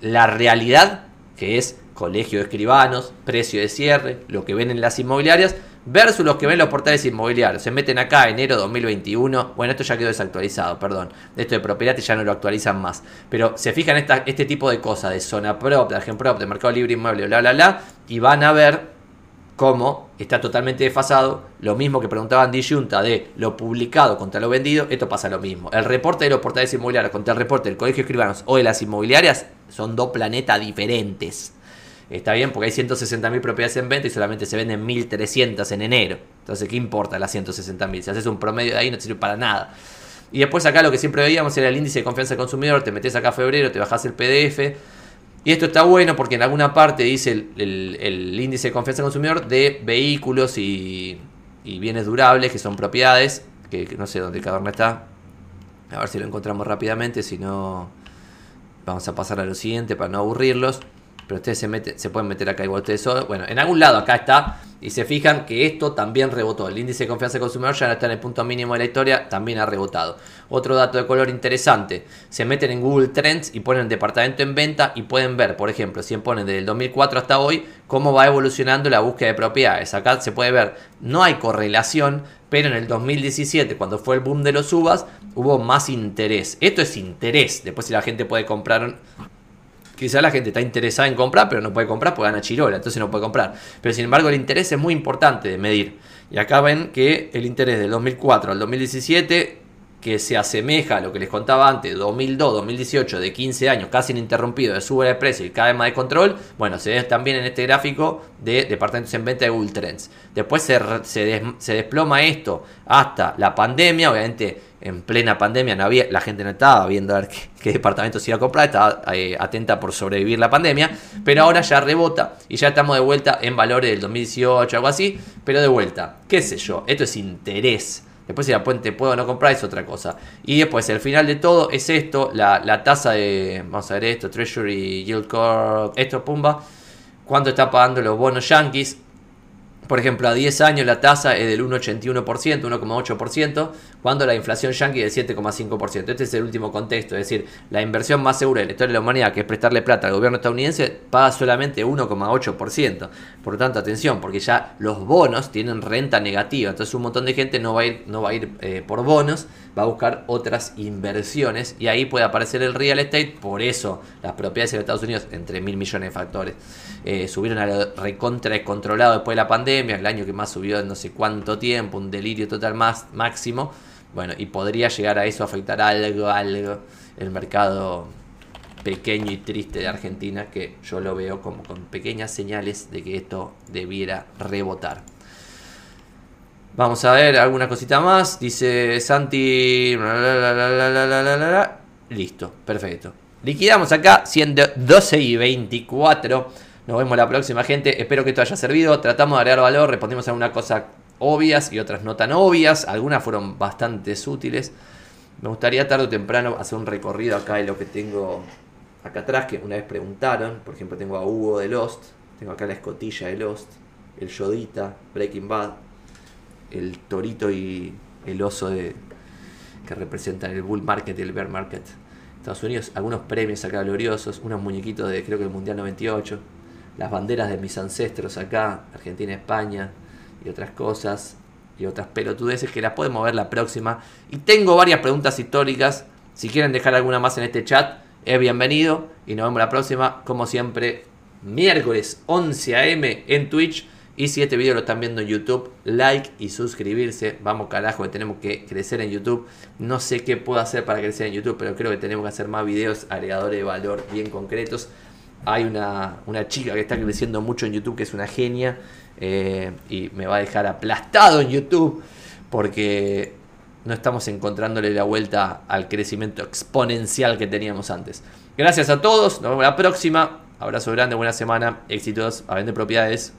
la realidad, que es colegio de escribanos, precio de cierre, lo que ven en las inmobiliarias, versus los que ven los portales inmobiliarios. Se meten acá enero 2021. Bueno, esto ya quedó desactualizado, perdón. Esto de propiedad ya no lo actualizan más. Pero se fijan esta, este tipo de cosas de zona prop, de agent prop, de mercado libre inmueble, bla, bla, bla. Y van a ver cómo está totalmente desfasado. Lo mismo que preguntaban disyunta de lo publicado contra lo vendido. Esto pasa lo mismo. El reporte de los portales inmobiliarios contra el reporte del colegio de escribanos o de las inmobiliarias son dos planetas diferentes. Está bien porque hay 160.000 propiedades en venta y solamente se venden 1.300 en enero. Entonces, ¿qué importa las 160.000? Si haces un promedio de ahí no te sirve para nada. Y después acá lo que siempre veíamos era el índice de confianza del consumidor. Te metes acá a febrero, te bajas el PDF. Y esto está bueno porque en alguna parte dice el, índice de confianza del consumidor de vehículos y, bienes durables, que son propiedades, que, no sé dónde cada uno está. A ver si lo encontramos rápidamente, si no vamos a pasar a lo siguiente para no aburrirlos pero ustedes se, pueden meter acá igual ustedes. Bueno, en algún lado acá está. Y se fijan que esto también rebotó. El índice de confianza del consumidor ya no está en el punto mínimo de la historia, también ha rebotado. Otro dato de color interesante. Se meten en Google Trends y ponen departamento en venta y pueden ver, por ejemplo, si ponen desde el 2004 hasta hoy, cómo va evolucionando la búsqueda de propiedades. Acá se puede ver, no hay correlación, pero en el 2017, cuando fue el boom de los uvas, hubo más interés. Esto es interés. Después si la gente puede comprar Quizá la gente está interesada en comprar, pero no puede comprar porque gana chirola, entonces no puede comprar. Pero sin embargo, el interés es muy importante de medir. Y acá ven que el interés del 2004 al 2017 que se asemeja a lo que les contaba antes, 2002, 2018, de 15 años, casi ininterrumpido, de sube de precio y cada vez más de control, bueno, se ve también en este gráfico de departamentos en venta de Google Trends. Después se, se, desploma esto hasta la pandemia, obviamente en plena pandemia la gente no estaba viendo a ver qué, departamentos iba a comprar, estaba eh, atenta por sobrevivir la pandemia, pero ahora ya rebota y ya estamos de vuelta en valores del 2018, algo así, pero de vuelta, qué sé yo, esto es interés Después si la puente puedo o no comprar es otra cosa. Y después el final de todo es esto, la, tasa de, vamos a ver esto, Treasury, Yield Curve, esto, pumba. ¿Cuánto está pagando los bonos yankees? Por ejemplo, a 10 años la tasa es del 1,81%, 1,8%, cuando la inflación yankee es del 7,5%. Este es el último contexto, es decir, la inversión más segura de la historia de la humanidad, que es prestarle plata al gobierno estadounidense, paga solamente 1,8%. Por lo tanto, atención, porque ya los bonos tienen renta negativa, entonces un montón de gente no va a ir, no va a ir eh, por bonos, va a buscar otras inversiones y ahí puede aparecer el real estate, por eso las propiedades en Estados Unidos, entre mil millones de factores, eh, subieron a lo recontra descontrolado después de la pandemia, el año que más subió en no sé cuánto tiempo, un delirio total más máximo. Bueno, y podría llegar a eso afectar algo, algo el mercado pequeño y triste de Argentina, que yo lo veo como con pequeñas señales de que esto debiera rebotar. Vamos a ver alguna cosita más. Dice Santi. Listo, perfecto. Liquidamos acá siendo 12 y 24. Nos vemos la próxima, gente. Espero que esto haya servido. Tratamos de agregar valor, respondimos a una cosa obvias y otras no tan obvias. Algunas fueron bastante útiles. Me gustaría tarde o temprano hacer un recorrido acá de lo que tengo acá atrás, que una vez preguntaron. Por ejemplo, tengo a Hugo de Lost. Tengo acá la escotilla de Lost. El Yodita, Breaking Bad. El Torito y el oso de, que representan el Bull Market y el Bear Market. Estados Unidos, algunos premios acá gloriosos, unos muñequitos de creo que el Mundial 98 las banderas de mis ancestros acá, Argentina, España y otras cosas y otras pelotudeces que las podemos ver la próxima. Y tengo varias preguntas históricas. Si quieren dejar alguna más en este chat, es bienvenido. Y nos vemos la próxima, como siempre, miércoles 11 a.m. en Twitch. Y si este video lo están viendo en YouTube, like y suscribirse. Vamos carajo, que tenemos que crecer en YouTube. No sé qué puedo hacer para crecer en YouTube, pero creo que tenemos que hacer más videos agregadores de valor bien concretos. Hay una, chica que está creciendo mucho en YouTube que es una genia eh, y me va a dejar aplastado en YouTube porque no estamos encontrándole la vuelta al crecimiento exponencial que teníamos antes. Gracias a todos, nos vemos la próxima. Abrazo grande, buena semana, éxitos a vender propiedades.